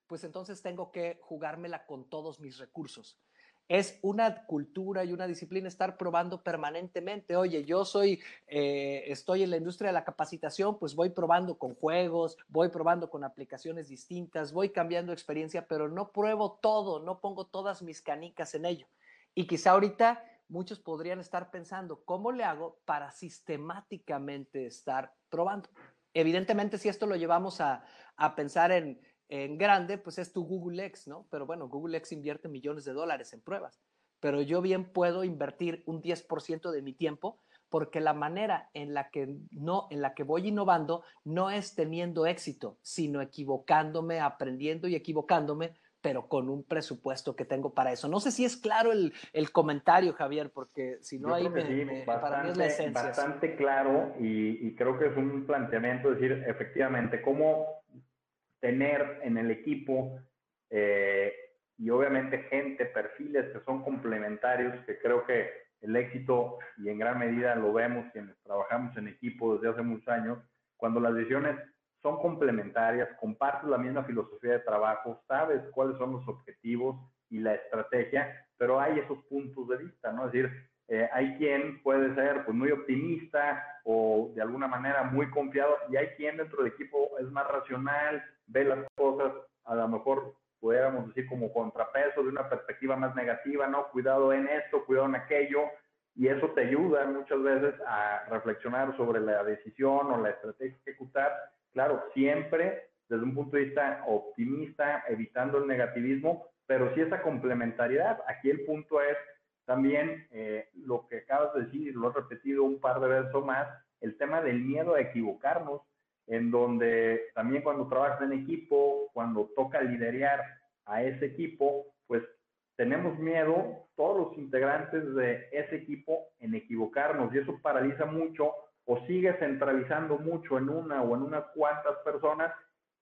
pues entonces tengo que jugármela con todos mis recursos. Es una cultura y una disciplina estar probando permanentemente. Oye, yo soy, eh, estoy en la industria de la capacitación, pues voy probando con juegos, voy probando con aplicaciones distintas, voy cambiando experiencia, pero no pruebo todo, no pongo todas mis canicas en ello. Y quizá ahorita muchos podrían estar pensando, ¿cómo le hago para sistemáticamente estar probando? Evidentemente, si esto lo llevamos a, pensar en, en, grande, pues es tu Google X, ¿no? Pero bueno, Google X invierte millones de dólares en pruebas, pero yo bien puedo invertir un 10% de mi tiempo porque la manera en la que no en la que voy innovando no es teniendo éxito, sino equivocándome, aprendiendo y equivocándome pero con un presupuesto que tengo para eso. No sé si es claro el, el comentario, Javier, porque si no, ahí me, para mí es la esencia. Bastante claro y, y, creo que es un planteamiento, decir, efectivamente, cómo tener en el equipo eh, y obviamente gente, perfiles que son complementarios, que creo que el éxito, y en gran medida lo vemos quienes trabajamos en equipo desde hace muchos años, cuando las decisiones son complementarias, compartes la misma filosofía de trabajo, sabes cuáles son los objetivos y la estrategia, pero hay esos puntos de vista, ¿no? Es decir, eh, hay quien puede ser pues, muy optimista o de alguna manera muy confiado y hay quien dentro del equipo es más racional, ve las cosas a lo mejor pudiéramos decir como contrapeso de una perspectiva más negativa, ¿no? Cuidado en esto, cuidado en aquello, y eso te ayuda muchas veces a reflexionar sobre la decisión o la estrategia que ejecutar, claro, siempre desde un punto de vista optimista, evitando el negativismo, pero sí esa complementariedad. Aquí el punto es también eh, lo que acabas de decir, lo he repetido un par de veces o más, el tema del miedo a equivocarnos, en donde también cuando trabajas en equipo, cuando toca liderar a ese equipo, pues tenemos miedo, todos los integrantes de ese equipo, en equivocarnos y eso paraliza mucho o sigue centralizando mucho en una o en unas cuantas personas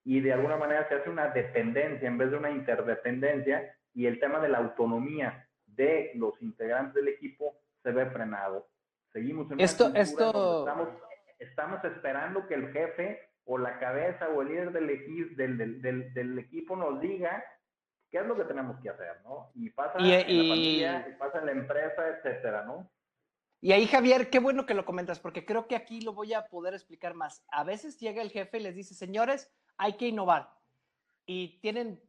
y de alguna manera se hace una dependencia en vez de una interdependencia y el tema de la autonomía de los integrantes del equipo se ve frenado. Seguimos en esto, esto... estamos estamos esperando que el jefe o la cabeza o el líder del, del, del, del, equipo nos diga qué es lo que tenemos que hacer, ¿no? Y pasa en la familia, y pasa en la empresa, etcétera, ¿no? Y ahí, Javier, qué bueno que lo comentas, porque creo que aquí lo voy a poder explicar más. A veces llega el jefe y les dice, señores, hay que innovar. Y tienen,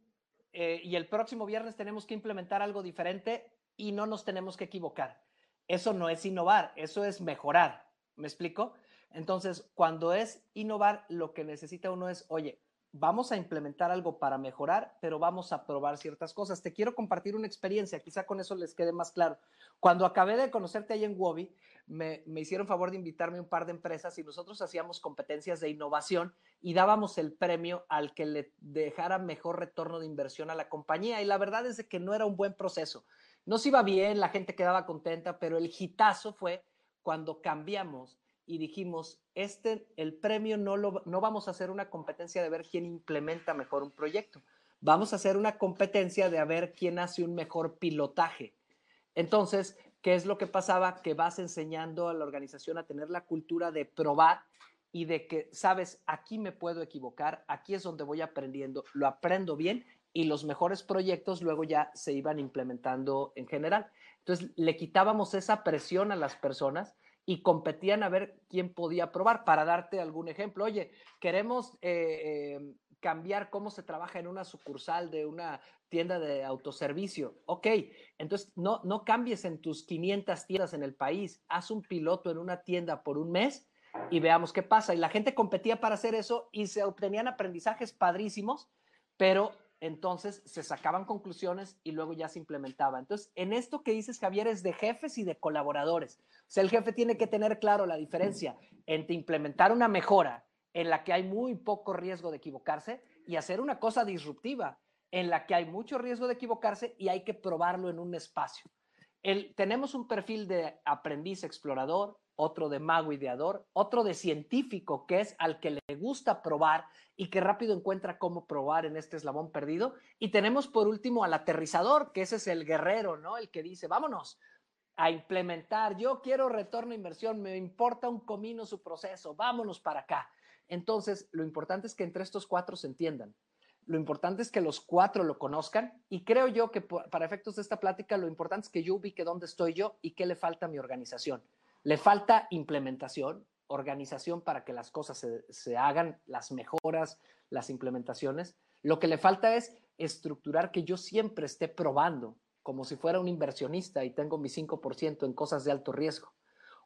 eh, y el próximo viernes tenemos que implementar algo diferente y no nos tenemos que equivocar. Eso no es innovar, eso es mejorar. ¿Me explico? Entonces, cuando es innovar, lo que necesita uno es, oye, vamos a implementar algo para mejorar, pero vamos a probar ciertas cosas. Te quiero compartir una experiencia, quizá con eso les quede más claro. Cuando acabé de conocerte ahí en Wobby, me, me, hicieron favor de invitarme a un par de empresas y nosotros hacíamos competencias de innovación y dábamos el premio al que le dejara mejor retorno de inversión a la compañía. Y la verdad es que no era un buen proceso. No se iba bien, la gente quedaba contenta, pero el hitazo fue cuando cambiamos y dijimos, este, el premio no, lo, no vamos a hacer una competencia de ver quién implementa mejor un proyecto, vamos a hacer una competencia de ver quién hace un mejor pilotaje. Entonces, ¿qué es lo que pasaba? Que vas enseñando a la organización a tener la cultura de probar y de que, sabes, aquí me puedo equivocar, aquí es donde voy aprendiendo, lo aprendo bien y los mejores proyectos luego ya se iban implementando en general. Entonces, le quitábamos esa presión a las personas y competían a ver quién podía probar. Para darte algún ejemplo, oye, queremos eh, eh, cambiar cómo se trabaja en una sucursal de una tienda de autoservicio. Ok, entonces no, no cambies en tus 500 tiendas en el país, haz un piloto en una tienda por un mes y veamos qué pasa. Y la gente competía para hacer eso y se obtenían aprendizajes padrísimos, pero entonces se sacaban conclusiones y luego ya se implementaba. Entonces, en esto que dices, Javier, es de jefes y de colaboradores. O sea, el jefe tiene que tener claro la diferencia entre implementar una mejora en la que hay muy poco riesgo de equivocarse y hacer una cosa disruptiva en la que hay mucho riesgo de equivocarse y hay que probarlo en un espacio. El, tenemos un perfil de aprendiz explorador, otro de mago ideador, otro de científico, que es al que le gusta probar y que rápido encuentra cómo probar en este eslabón perdido. Y tenemos por último al aterrizador, que ese es el guerrero, ¿no? El que dice, vámonos a implementar, yo quiero retorno a inversión, me importa un comino su proceso, vámonos para acá. Entonces, lo importante es que entre estos cuatro se entiendan. Lo importante es que los cuatro lo conozcan y creo yo que para efectos de esta plática lo importante es que yo ubique dónde estoy yo y qué le falta a mi organización. Le falta implementación, organización para que las cosas se, hagan, las mejoras, las implementaciones. Lo que le falta es estructurar que yo siempre esté probando, como si fuera un inversionista y tengo mi 5% en cosas de alto riesgo.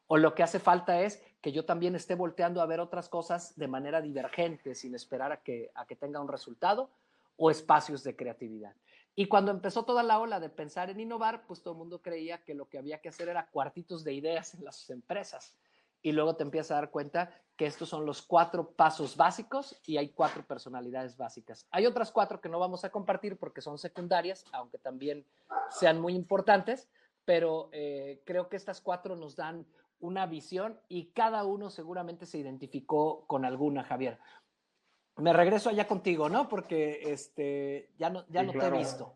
O lo que hace falta es que yo también esté volteando a ver otras cosas de manera divergente, sin esperar a que, a que tenga un resultado, o espacios de creatividad. Y cuando empezó toda la ola de pensar en innovar, pues todo el mundo creía que lo que había que hacer era cuartitos de ideas en las empresas. y luego te empiezas a dar cuenta que estos son los cuatro pasos básicos y hay cuatro personalidades básicas. Hay otras cuatro que no vamos a compartir porque son secundarias, aunque también sean muy importantes, pero eh, creo que estas cuatro nos dan una visión y cada uno seguramente se identificó con alguna, Javier. Me regreso allá contigo, ¿no? Porque este, ya no, ya no te he visto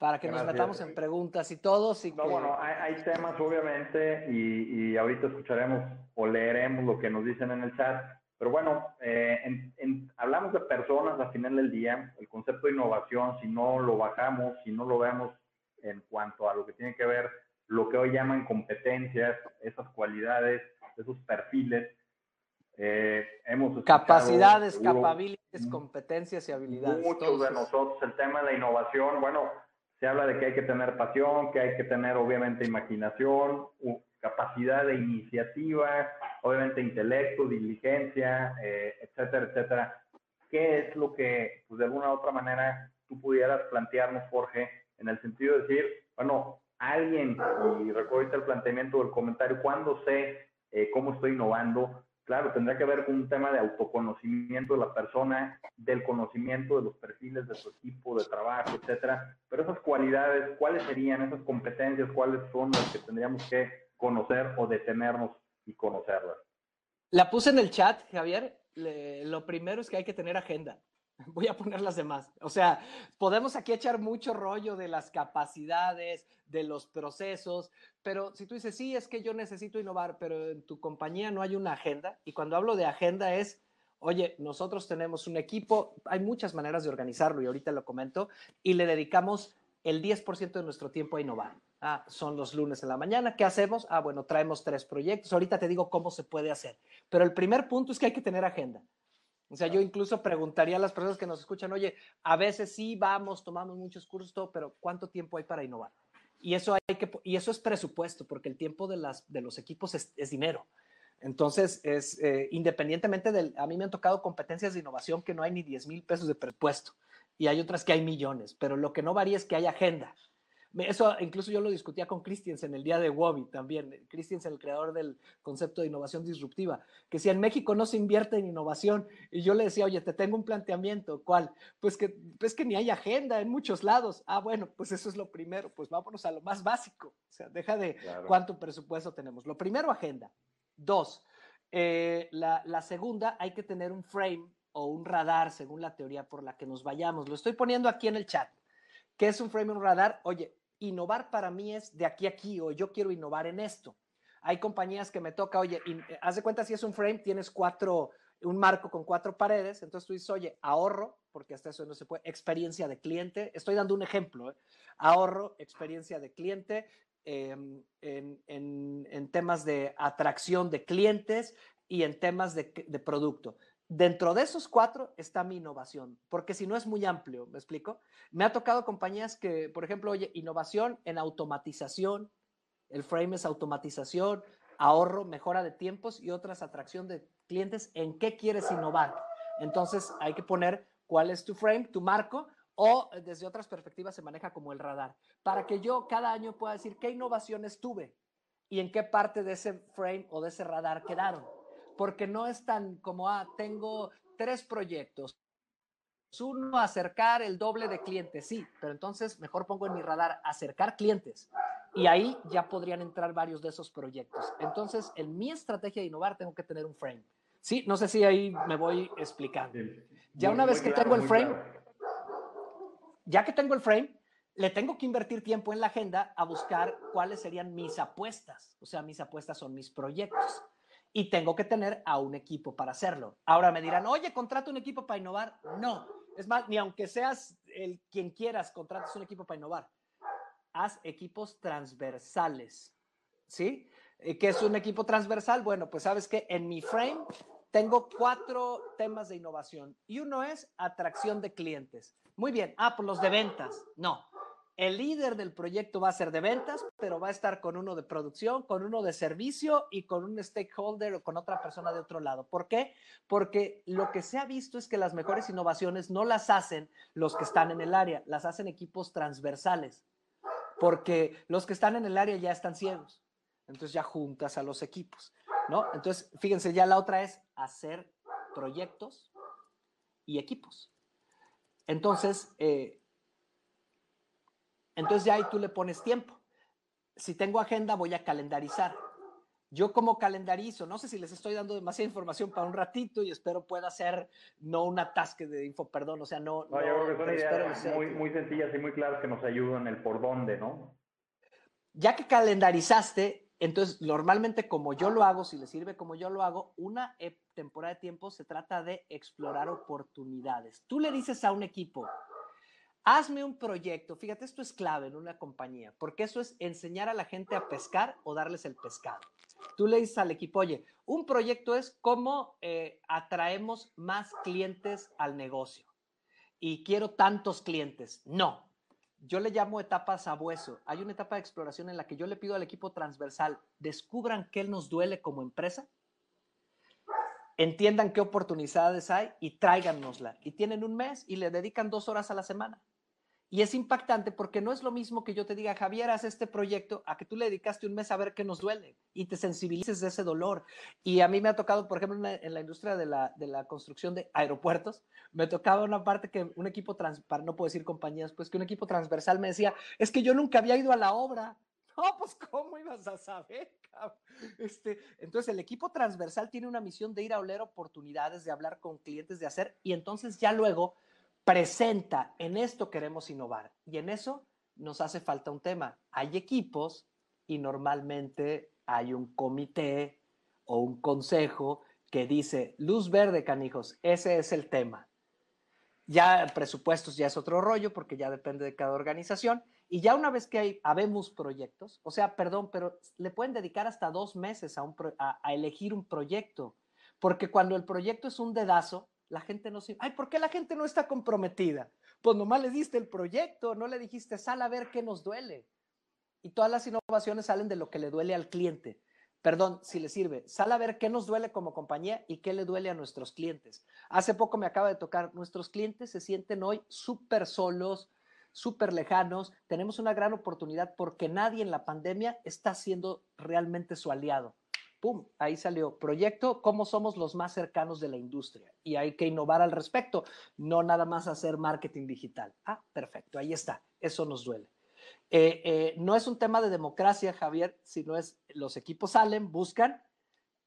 para que nos metamos en preguntas y todos. Y no, bueno, hay, temas obviamente y, ahorita escucharemos o leeremos lo que nos dicen en el chat. Pero bueno, eh, hablamos de personas al final del día. El concepto de innovación, si no lo bajamos, si no lo vemos en cuanto a lo que tiene que ver lo que hoy llaman competencias, esas cualidades, esos perfiles, eh, hemos Capacidades, capabilities, competencias y habilidades. Muchos de nosotros, el tema de la innovación, bueno, se habla de que hay que tener pasión, que hay que tener obviamente imaginación, capacidad de iniciativa, obviamente intelecto, diligencia, eh, etcétera, etcétera. ¿Qué es lo que, pues de alguna u otra manera, tú pudieras plantearnos, Jorge, en el sentido de decir, bueno, alguien, y recuerdo el planteamiento del comentario, ¿cuándo sé eh, cómo estoy innovando? Claro, tendría que ver con un tema de autoconocimiento de la persona, del conocimiento de los perfiles de su equipo de trabajo, etcétera. Pero esas cualidades, ¿cuáles serían esas competencias? ¿Cuáles son las que tendríamos que conocer o detenernos y conocerlas? La puse en el chat, Javier. lo primero es que hay que tener agenda. Voy a poner las demás. O sea, podemos aquí echar mucho rollo de las capacidades, de los procesos, pero si tú dices, sí, es que yo necesito innovar, pero en tu compañía no hay una agenda, y cuando hablo de agenda es, oye, nosotros tenemos un equipo, hay muchas maneras de organizarlo y ahorita lo comento, y le dedicamos el 10% de nuestro tiempo a innovar. Ah, son los lunes en la mañana. ¿Qué hacemos? Ah, bueno, traemos tres proyectos. Ahorita te digo cómo se puede hacer. Pero el primer punto es que hay que tener agenda. O sea, yo incluso preguntaría a las personas que nos escuchan, oye, a veces sí vamos, tomamos muchos cursos, todo, pero ¿cuánto tiempo hay para innovar? Y eso, hay que, y eso es presupuesto, porque el tiempo de, las, de los equipos es, dinero. Entonces, es eh, independientemente del, a mí me han tocado competencias de innovación que no hay ni 10 mil pesos de presupuesto y hay otras que hay millones, pero lo que no varía es que hay agenda. Eso incluso yo lo discutía con Christiansen el día de Wobby también. Christiansen, el creador del concepto de innovación disruptiva, que si en México no se invierte en innovación, y yo le decía, oye, te tengo un planteamiento, ¿cuál? Pues que, pues que ni hay agenda en muchos lados. Ah, bueno, pues eso es lo primero, pues vámonos a lo más básico. O sea, deja de cuánto presupuesto tenemos. Lo primero, agenda. Dos, eh, la, la segunda, hay que tener un frame o un radar, según la teoría por la que nos vayamos. Lo estoy poniendo aquí en el chat. ¿Qué es un frame, un radar? Oye, innovar para mí es de aquí a aquí o yo quiero innovar en esto. Hay compañías que me toca, oye, eh, haz de cuenta si es un frame, tienes cuatro, un marco con cuatro paredes, entonces tú dices, oye, ahorro, porque hasta eso no se puede, experiencia de cliente, estoy dando un ejemplo, ¿eh? ahorro, experiencia de cliente, em, en, temas de atracción de clientes y en temas de, de producto. Dentro de esos cuatro está mi innovación, porque si no es muy amplio, ¿me explico? Me ha tocado compañías que, por ejemplo, oye, innovación en automatización, el frame es automatización, ahorro, mejora de tiempos y otras atracción de clientes. ¿En qué quieres innovar? Entonces hay que poner cuál es tu frame, tu marco, o desde otras perspectivas se maneja como el radar, para que yo cada año pueda decir qué innovaciones tuve y en qué parte de ese frame o de ese radar quedaron porque no es tan como, ah, tengo tres proyectos. Uno, acercar el doble de clientes, sí, pero entonces mejor pongo en mi radar acercar clientes y ahí ya podrían entrar varios de esos proyectos. Entonces, en mi estrategia de innovar tengo que tener un frame. Sí, no sé si ahí me voy explicando. Ya una vez que tengo el frame, ya que tengo el frame, le tengo que invertir tiempo en la agenda a buscar cuáles serían mis apuestas. O sea, mis apuestas son mis proyectos y tengo que tener a un equipo para hacerlo. Ahora me dirán, oye, contrata un equipo para innovar. No, es más, ni aunque seas el quien quieras, contratas un equipo para innovar. Haz equipos transversales. ¿Sí? Eh, ¿Qué es un equipo transversal? Bueno, pues sabes que en mi frame tengo cuatro temas de innovación y uno es atracción de clientes. Muy bien, ah, pues los de ventas. No, el líder del proyecto va a ser de ventas, pero va a estar con uno de producción, con uno de servicio y con un stakeholder o con otra persona de otro lado. ¿Por qué? Porque lo que se ha visto es que las mejores innovaciones no las hacen los que están en el área, las hacen equipos transversales, porque los que están en el área ya están ciegos. Entonces ya juntas a los equipos, ¿no? Entonces, fíjense, ya la otra es hacer proyectos y equipos. Entonces, eh, entonces ya ahí tú le pones tiempo. Si tengo agenda, voy a calendarizar. Yo como calendarizo, no sé si les estoy dando demasiada información para un ratito y espero pueda ser no un atasque de info, perdón, o sea, no... No, yo creo que son ideas muy, muy sencillas y muy claras que nos ayudan el por dónde, ¿no? Ya que calendarizaste, entonces normalmente como yo lo hago, si le sirve como yo lo hago, una e, temporada de tiempo se trata de explorar oportunidades. Tú le dices a un equipo, hazme un proyecto, fíjate, esto es clave en una compañía, porque eso es enseñar a la gente a pescar o darles el pescado. Tú le dices al equipo, oye, un proyecto es cómo eh, atraemos más clientes al negocio. Y quiero tantos clientes. No, yo le llamo etapa sabueso. Hay una etapa de exploración en la que yo le pido al equipo transversal, descubran qué nos duele como empresa, entiendan qué oportunidades hay y tráiganosla. Y tienen un mes y le dedican dos horas a la semana. Y es impactante porque no es lo mismo que yo te diga, Javier, haz este proyecto, a que tú le dedicaste un mes a ver qué nos duele y te sensibilices de ese dolor. Y a mí me ha tocado, por ejemplo, en la, industria de la, de la, construcción de aeropuertos, me tocaba una parte que un equipo, trans, no puedo decir compañías, pues que un equipo transversal me decía, es que yo nunca había ido a la obra. No, pues ¿cómo ibas a saber? Este, entonces el equipo transversal tiene una misión de ir a oler oportunidades, de hablar con clientes, de hacer, y entonces ya luego presenta, en esto queremos innovar. Y en eso nos hace falta un tema. Hay equipos y normalmente hay un comité o un consejo que dice, luz verde, canijos, ese es el tema. Ya presupuestos ya es otro rollo porque ya depende de cada organización. Y ya una vez que hay, habemos proyectos, o sea, perdón, pero le pueden dedicar hasta dos meses a, un a elegir un proyecto. Porque cuando el proyecto es un dedazo, la gente no se... Ay, ¿por qué la gente no está comprometida? Pues nomás le diste el proyecto, no le dijiste, sal a ver qué nos duele. Y todas las innovaciones salen de lo que le duele al cliente. Perdón, si le sirve, sal a ver qué nos duele como compañía y qué le duele a nuestros clientes. Hace poco me acaba de tocar, nuestros clientes se sienten hoy súper solos, súper lejanos. Tenemos una gran oportunidad porque nadie en la pandemia está siendo realmente su aliado. ¡Pum! Ahí salió proyecto, cómo somos los más cercanos de la industria. Y hay que innovar al respecto, no nada más hacer marketing digital. Ah, perfecto, ahí está, eso nos duele. Eh, eh, no es un tema de democracia, Javier, sino es los equipos salen, buscan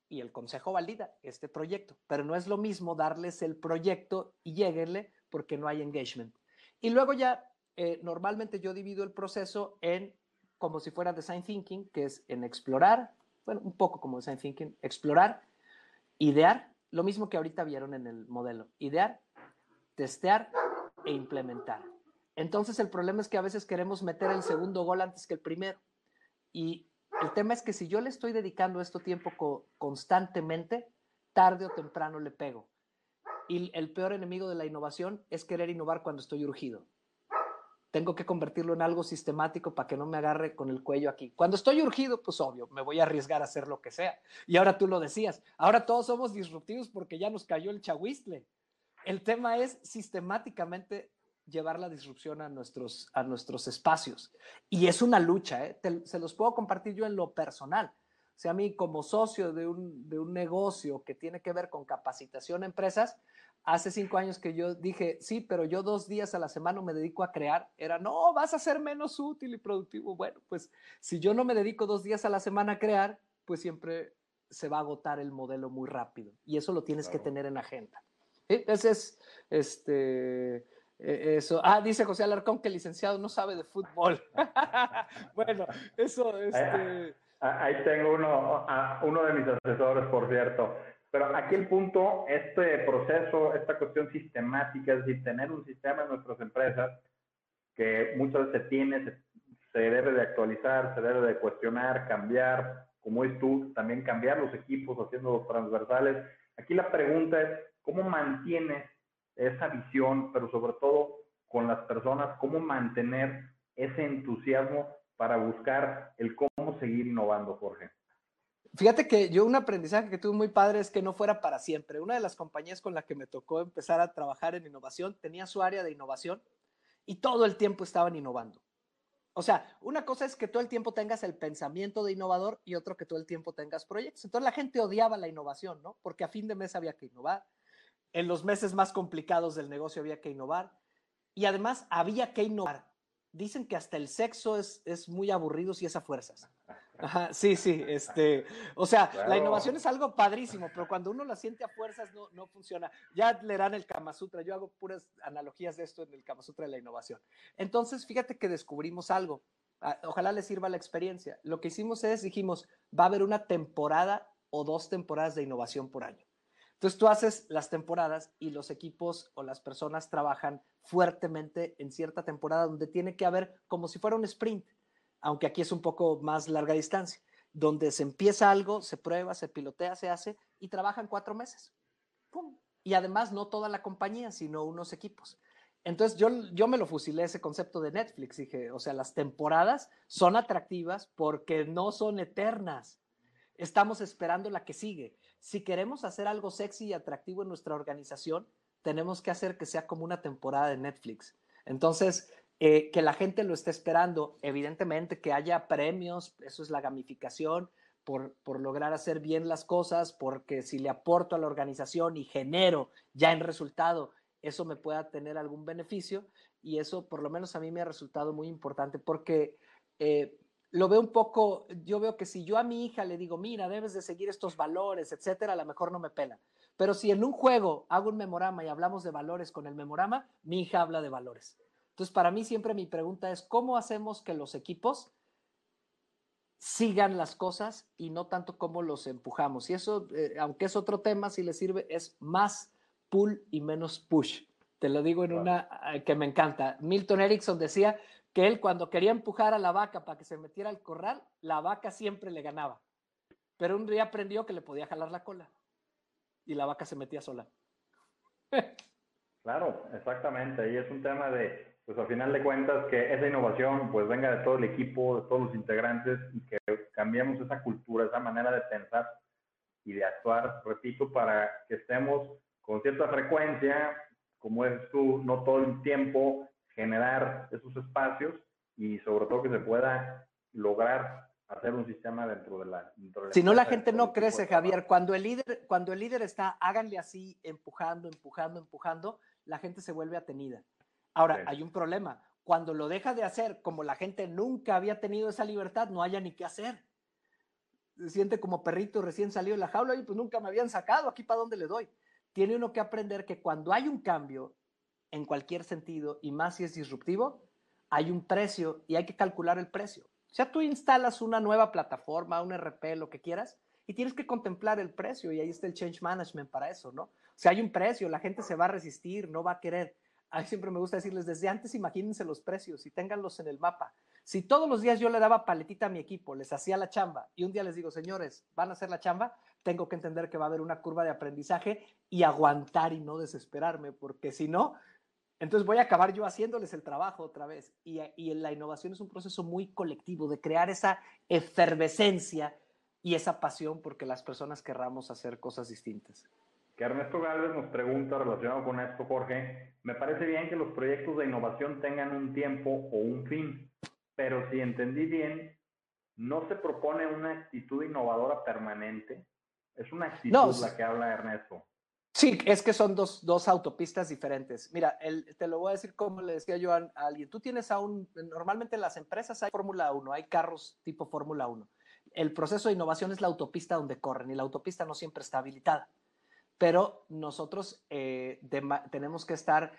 y el consejo valida este proyecto, pero no es lo mismo darles el proyecto y lleguenle porque no hay engagement. Y luego ya, eh, normalmente yo divido el proceso en como si fuera design thinking, que es en explorar, bueno, un poco como design thinking, explorar, idear, lo mismo que ahorita vieron en el modelo, idear, testear e implementar. Entonces el problema es que a veces queremos meter el segundo gol antes que el primero. Y el tema es que si yo le estoy dedicando esto tiempo constantemente, tarde o temprano le pego. Y el peor enemigo de la innovación es querer innovar cuando estoy urgido tengo que convertirlo en algo sistemático para que no me agarre con el cuello aquí. Cuando estoy urgido, pues obvio, me voy a arriesgar a hacer lo que sea. Y ahora tú lo decías, ahora todos somos disruptivos porque ya nos cayó el chahuistle. El tema es sistemáticamente llevar la disrupción a nuestros, a nuestros espacios. Y es una lucha, ¿eh? se los puedo compartir yo en lo personal. O sea, a mí como socio de un, de un negocio que tiene que ver con capacitación a empresas, hace cinco años que yo dije, sí, pero yo dos días a la semana me dedico a crear, era, no, vas a ser menos útil y productivo. Bueno, pues si yo no me dedico dos días a la semana a crear, pues siempre se va a agotar el modelo muy rápido. Y eso lo tienes que tener en agenda. Ese es, este, e, eso. Ah, dice José Alarcón que el licenciado no sabe de fútbol. bueno, eso, este... Ahí tengo uno, uno de mis asesores, por cierto. Pero aquí el punto, este proceso, esta cuestión sistemática, es decir, tener un sistema en nuestras empresas que muchas veces se tiene, se, debe de actualizar, se debe de cuestionar, cambiar, como es tú, también cambiar los equipos haciendo transversales. Aquí la pregunta es, ¿cómo mantienes esa visión, pero sobre todo con las personas, cómo mantener ese entusiasmo para buscar el cómo seguir innovando, Jorge? Fíjate que yo un aprendizaje que tuve muy padre es que no fuera para siempre. Una de las compañías con la que me tocó empezar a trabajar en innovación tenía su área de innovación y todo el tiempo estaban innovando. O sea, una cosa es que todo el tiempo tengas el pensamiento de innovador y otro que todo el tiempo tengas proyectos. Entonces la gente odiaba la innovación, ¿no? Porque a fin de mes había que innovar. En los meses más complicados del negocio había que innovar. Y además había que innovar. Dicen que hasta el sexo es, es muy aburrido si es a fuerzas. Ajá, sí, sí, este, o sea, la innovación es algo padrísimo, pero cuando uno la siente a fuerzas no, no funciona. Ya leerán el Kama Sutra, yo hago puras analogías de esto en el Kama Sutra de la innovación. Entonces, fíjate que descubrimos algo, ah, ojalá les sirva la experiencia. Lo que hicimos es, dijimos, va a haber una temporada o dos temporadas de innovación por año. Entonces tú haces las temporadas y los equipos o las personas trabajan fuertemente en cierta temporada donde tiene que haber como si fuera un sprint aunque aquí es un poco más larga distancia, donde se empieza algo, se prueba, se pilotea, se hace y trabajan cuatro meses. Y además no toda la compañía, sino unos equipos. Entonces yo, yo me lo fusilé ese concepto de Netflix. Dije, o sea, las temporadas son atractivas porque no son eternas. Estamos esperando la que sigue. Si queremos hacer algo sexy y atractivo en nuestra organización, tenemos que hacer que sea como una temporada de Netflix. Entonces, eh, que la gente lo esté esperando, evidentemente que haya premios, eso es la gamificación, por, por, lograr hacer bien las cosas, porque si le aporto a la organización y genero ya en resultado, eso me pueda tener algún beneficio y eso por lo menos a mí me ha resultado muy importante porque eh, lo veo un poco, yo veo que si yo a mi hija le digo, mira, debes de seguir estos valores, etcétera, a lo mejor no me pela. Pero si en un juego hago un memorama y hablamos de valores con el memorama, mi hija habla de valores. Entonces, para mí siempre mi pregunta es, ¿cómo hacemos que los equipos sigan las cosas y no tanto cómo los empujamos? Y eso, eh, aunque es otro tema, si le sirve, es más pull y menos push. Te lo digo en una eh, que me encanta. Milton Erickson decía que él cuando quería empujar a la vaca para que se metiera al corral, la vaca siempre le ganaba. Pero un día aprendió que le podía jalar la cola y la vaca se metía sola. Claro, exactamente. Y es un tema de pues al final de cuentas que esa innovación pues venga de todo el equipo, de todos los integrantes y que cambiemos esa cultura, esa manera de pensar y de actuar, repito, para que estemos con cierta frecuencia, como es tú, no todo el tiempo generar esos espacios y sobre todo que se pueda lograr hacer un sistema dentro de la... si no, la gente no crece, Javier. Cuando el, líder, cuando el líder está, háganle así, empujando, empujando, empujando, la gente se vuelve atenida. Ahora, hay un problema. Cuando lo deja de hacer, como la gente nunca había tenido esa libertad, no haya ni qué hacer. Se siente como perrito recién salido de la jaula y pues nunca me habían sacado, aquí para dónde le doy. Tiene uno que aprender que cuando hay un cambio, en cualquier sentido, y más si es disruptivo, hay un precio y hay que calcular el precio. O sea, tú instalas una nueva plataforma, un RP, lo que quieras, y tienes que contemplar el precio, y ahí está el change management para eso, ¿no? O sea, hay un precio, la gente se va a resistir, no va a querer a siempre me gusta decirles, desde antes imagínense los precios y ténganlos en el mapa. Si todos los días yo le daba paletita a mi equipo, les hacía la chamba y un día les digo, señores, van a hacer la chamba, tengo que entender que va a haber una curva de aprendizaje y aguantar y no desesperarme, porque si no, entonces voy a acabar yo haciéndoles el trabajo otra vez. Y, y la innovación es un proceso muy colectivo de crear esa efervescencia y esa pasión porque las personas querramos hacer cosas distintas que Ernesto Galvez nos pregunta relacionado con esto, Jorge, me parece bien que los proyectos de innovación tengan un tiempo o un fin, pero si entendí bien, no se propone una actitud innovadora permanente, es una actitud la que habla Ernesto. Sí, es que son dos, dos autopistas diferentes. Mira, el, te lo voy a decir como le decía yo a, alguien. Tú tienes a un, normalmente en las empresas hay Fórmula 1, hay carros tipo Fórmula 1. El proceso de innovación es la autopista donde corren y la autopista no siempre está habilitada pero nosotros eh, tenemos que estar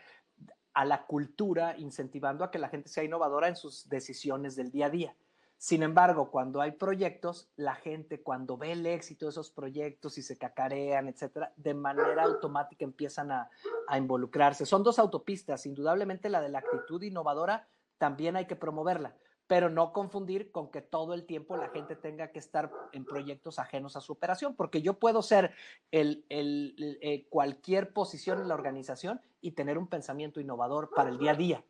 a la cultura incentivando a que la gente sea innovadora en sus decisiones del día a día. Sin embargo, cuando hay proyectos, la gente cuando ve el éxito de esos proyectos y se cacarean, etcétera, de manera automática empiezan a, involucrarse. Son dos autopistas, indudablemente la de la actitud innovadora también hay que promoverla, pero no confundir con que todo el tiempo la gente tenga que estar en proyectos ajenos a su operación, porque yo puedo ser el, el, eh, cualquier posición en la organización y tener un pensamiento innovador para el día a día.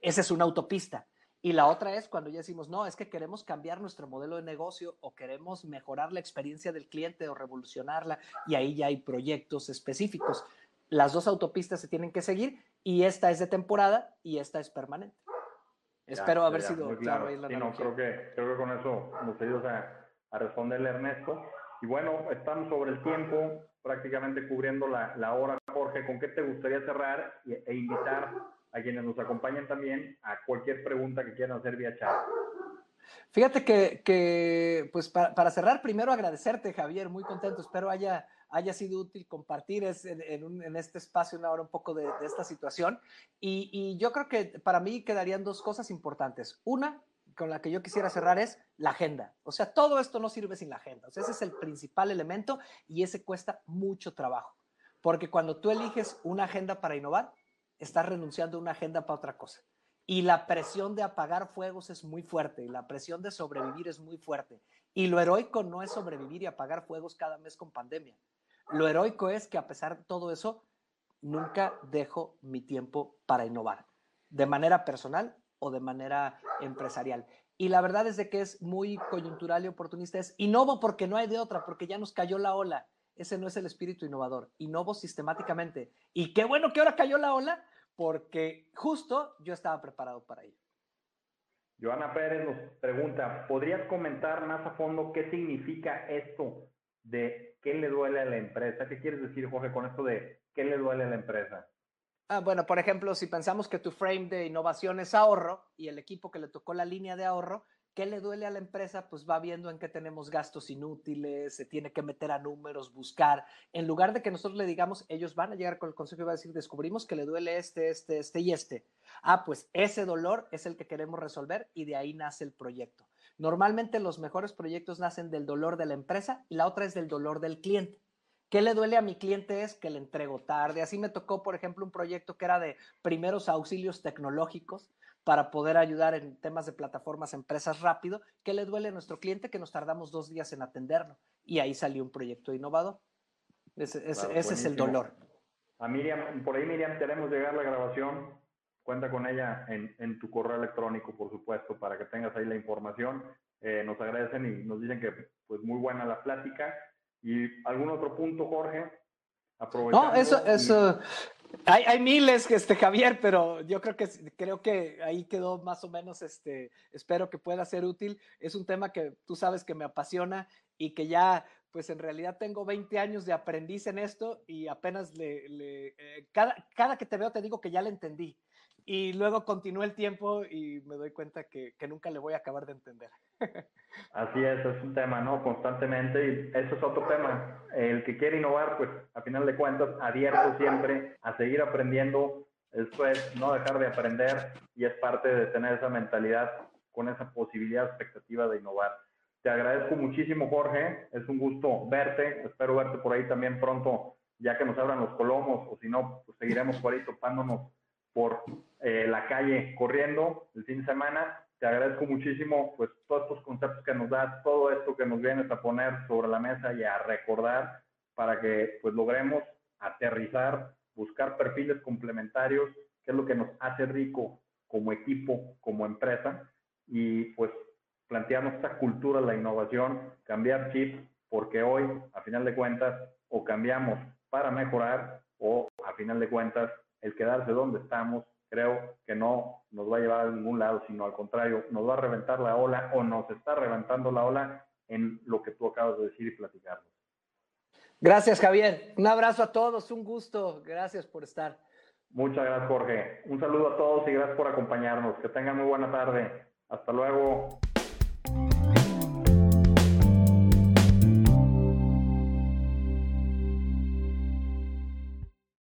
Esa es una autopista. Y la otra es cuando ya decimos, no, es que queremos cambiar nuestro modelo de negocio o queremos mejorar la experiencia del cliente o revolucionarla y ahí ya hay proyectos específicos. Las dos autopistas se tienen que seguir y esta es de temporada y esta es permanente. Espero haber sido claro. ahí la no, creo que, creo que con eso nos ayudas a, a responderle Ernesto. Y bueno, estamos sobre el tiempo, prácticamente cubriendo la, la hora, Jorge. ¿Con qué te gustaría cerrar e invitar a quienes nos acompañan también a cualquier pregunta que quieran hacer vía chat? Fíjate que, que pues para, para, cerrar, primero agradecerte, Javier, muy contento. Espero haya, haya sido útil compartir es, en, en, en, este espacio una hora un poco de, esta situación. Y, y, yo creo que para mí quedarían dos cosas importantes. Una, con la que yo quisiera cerrar es la agenda. O sea, todo esto no sirve sin la agenda. O ese es el principal elemento y ese cuesta mucho trabajo. Porque cuando tú eliges una agenda para innovar, estás renunciando a una agenda para otra cosa. Y la presión de apagar fuegos es muy fuerte y la presión de sobrevivir es muy fuerte. Y lo heroico no es sobrevivir y apagar fuegos cada mes con pandemia. Lo heroico es que a pesar de todo eso, nunca dejo mi tiempo para innovar, de manera personal o de manera empresarial. Y la verdad es de que es muy coyuntural y oportunista. Es innovo porque no hay de otra, porque ya nos cayó la ola. Ese no es el espíritu innovador. Innovo sistemáticamente. Y qué bueno que ahora cayó la ola, porque justo yo estaba preparado para ello. Joana Pérez nos pregunta, ¿podrías comentar más a fondo qué significa esto de qué le duele a la empresa? ¿Qué quieres decir, Jorge, con esto de qué le duele a la empresa? Ah, bueno, por ejemplo, si pensamos que tu frame de innovación es ahorro y el equipo que le tocó la línea de ahorro, ¿qué le duele a la empresa? Pues va viendo en qué tenemos gastos inútiles, se tiene que meter a números, buscar. En lugar de que nosotros le digamos, ellos van a llegar con el consejo y va a decir, descubrimos que le duele este, este, este y este. Ah, pues ese dolor es el que queremos resolver y de ahí nace el proyecto. Normalmente los mejores proyectos nacen del dolor de la empresa y la otra es del dolor del cliente. ¿Qué le duele a mi cliente? Es que le entrego tarde. Así me tocó, por ejemplo, un proyecto que era de primeros auxilios tecnológicos para poder ayudar en temas de plataformas empresas rápido. ¿Qué le duele a nuestro cliente? Que nos tardamos dos días en atenderlo. Y ahí salió un proyecto innovador. Ese, ese, ese es el dolor. A Miriam, por ahí Miriam, queremos llegar la grabación. Cuenta con ella en, en, tu correo electrónico, por supuesto, para que tengas ahí la información. Eh, nos agradecen y nos dicen que pues muy buena la plática ¿Y algún otro punto, Jorge? No, eso, eso, hay, hay, miles, este, Javier, pero yo creo que, creo que ahí quedó más o menos, este, espero que pueda ser útil. Es un tema que tú sabes que me apasiona y que ya, pues en realidad tengo 20 años de aprendiz en esto y apenas le, le eh, cada, cada que te veo te digo que ya le entendí. Y luego continúa el tiempo y me doy cuenta que, que nunca le voy a acabar de entender. Así es, es un tema, ¿no? Constantemente, y eso es otro tema. El que quiere innovar, pues a final de cuentas, abierto siempre a seguir aprendiendo, esto es no dejar de aprender y es parte de tener esa mentalidad con esa posibilidad, expectativa de innovar. Te agradezco muchísimo, Jorge, es un gusto verte, espero verte por ahí también pronto, ya que nos abran los colomos, o si no, pues seguiremos por ahí topándonos por eh, la calle corriendo el fin de semana. Te agradezco muchísimo pues todos estos conceptos que nos das, todo esto que nos vienes a poner sobre la mesa y a recordar para que pues logremos aterrizar, buscar perfiles complementarios, que es lo que nos hace rico como equipo, como empresa. Y pues plantearnos esta cultura de la innovación, cambiar chips, porque hoy a final de cuentas o cambiamos para mejorar o a final de cuentas el quedarse donde estamos creo que no nos va a llevar a ningún lado, sino al contrario, nos va a reventar la ola o nos está reventando la ola en lo que tú acabas de decir y platicarnos. Gracias, Javier. Un abrazo a todos, un gusto. Gracias por estar. Muchas gracias, Jorge. Un saludo a todos y gracias por acompañarnos. Que tengan muy buena tarde. Hasta luego.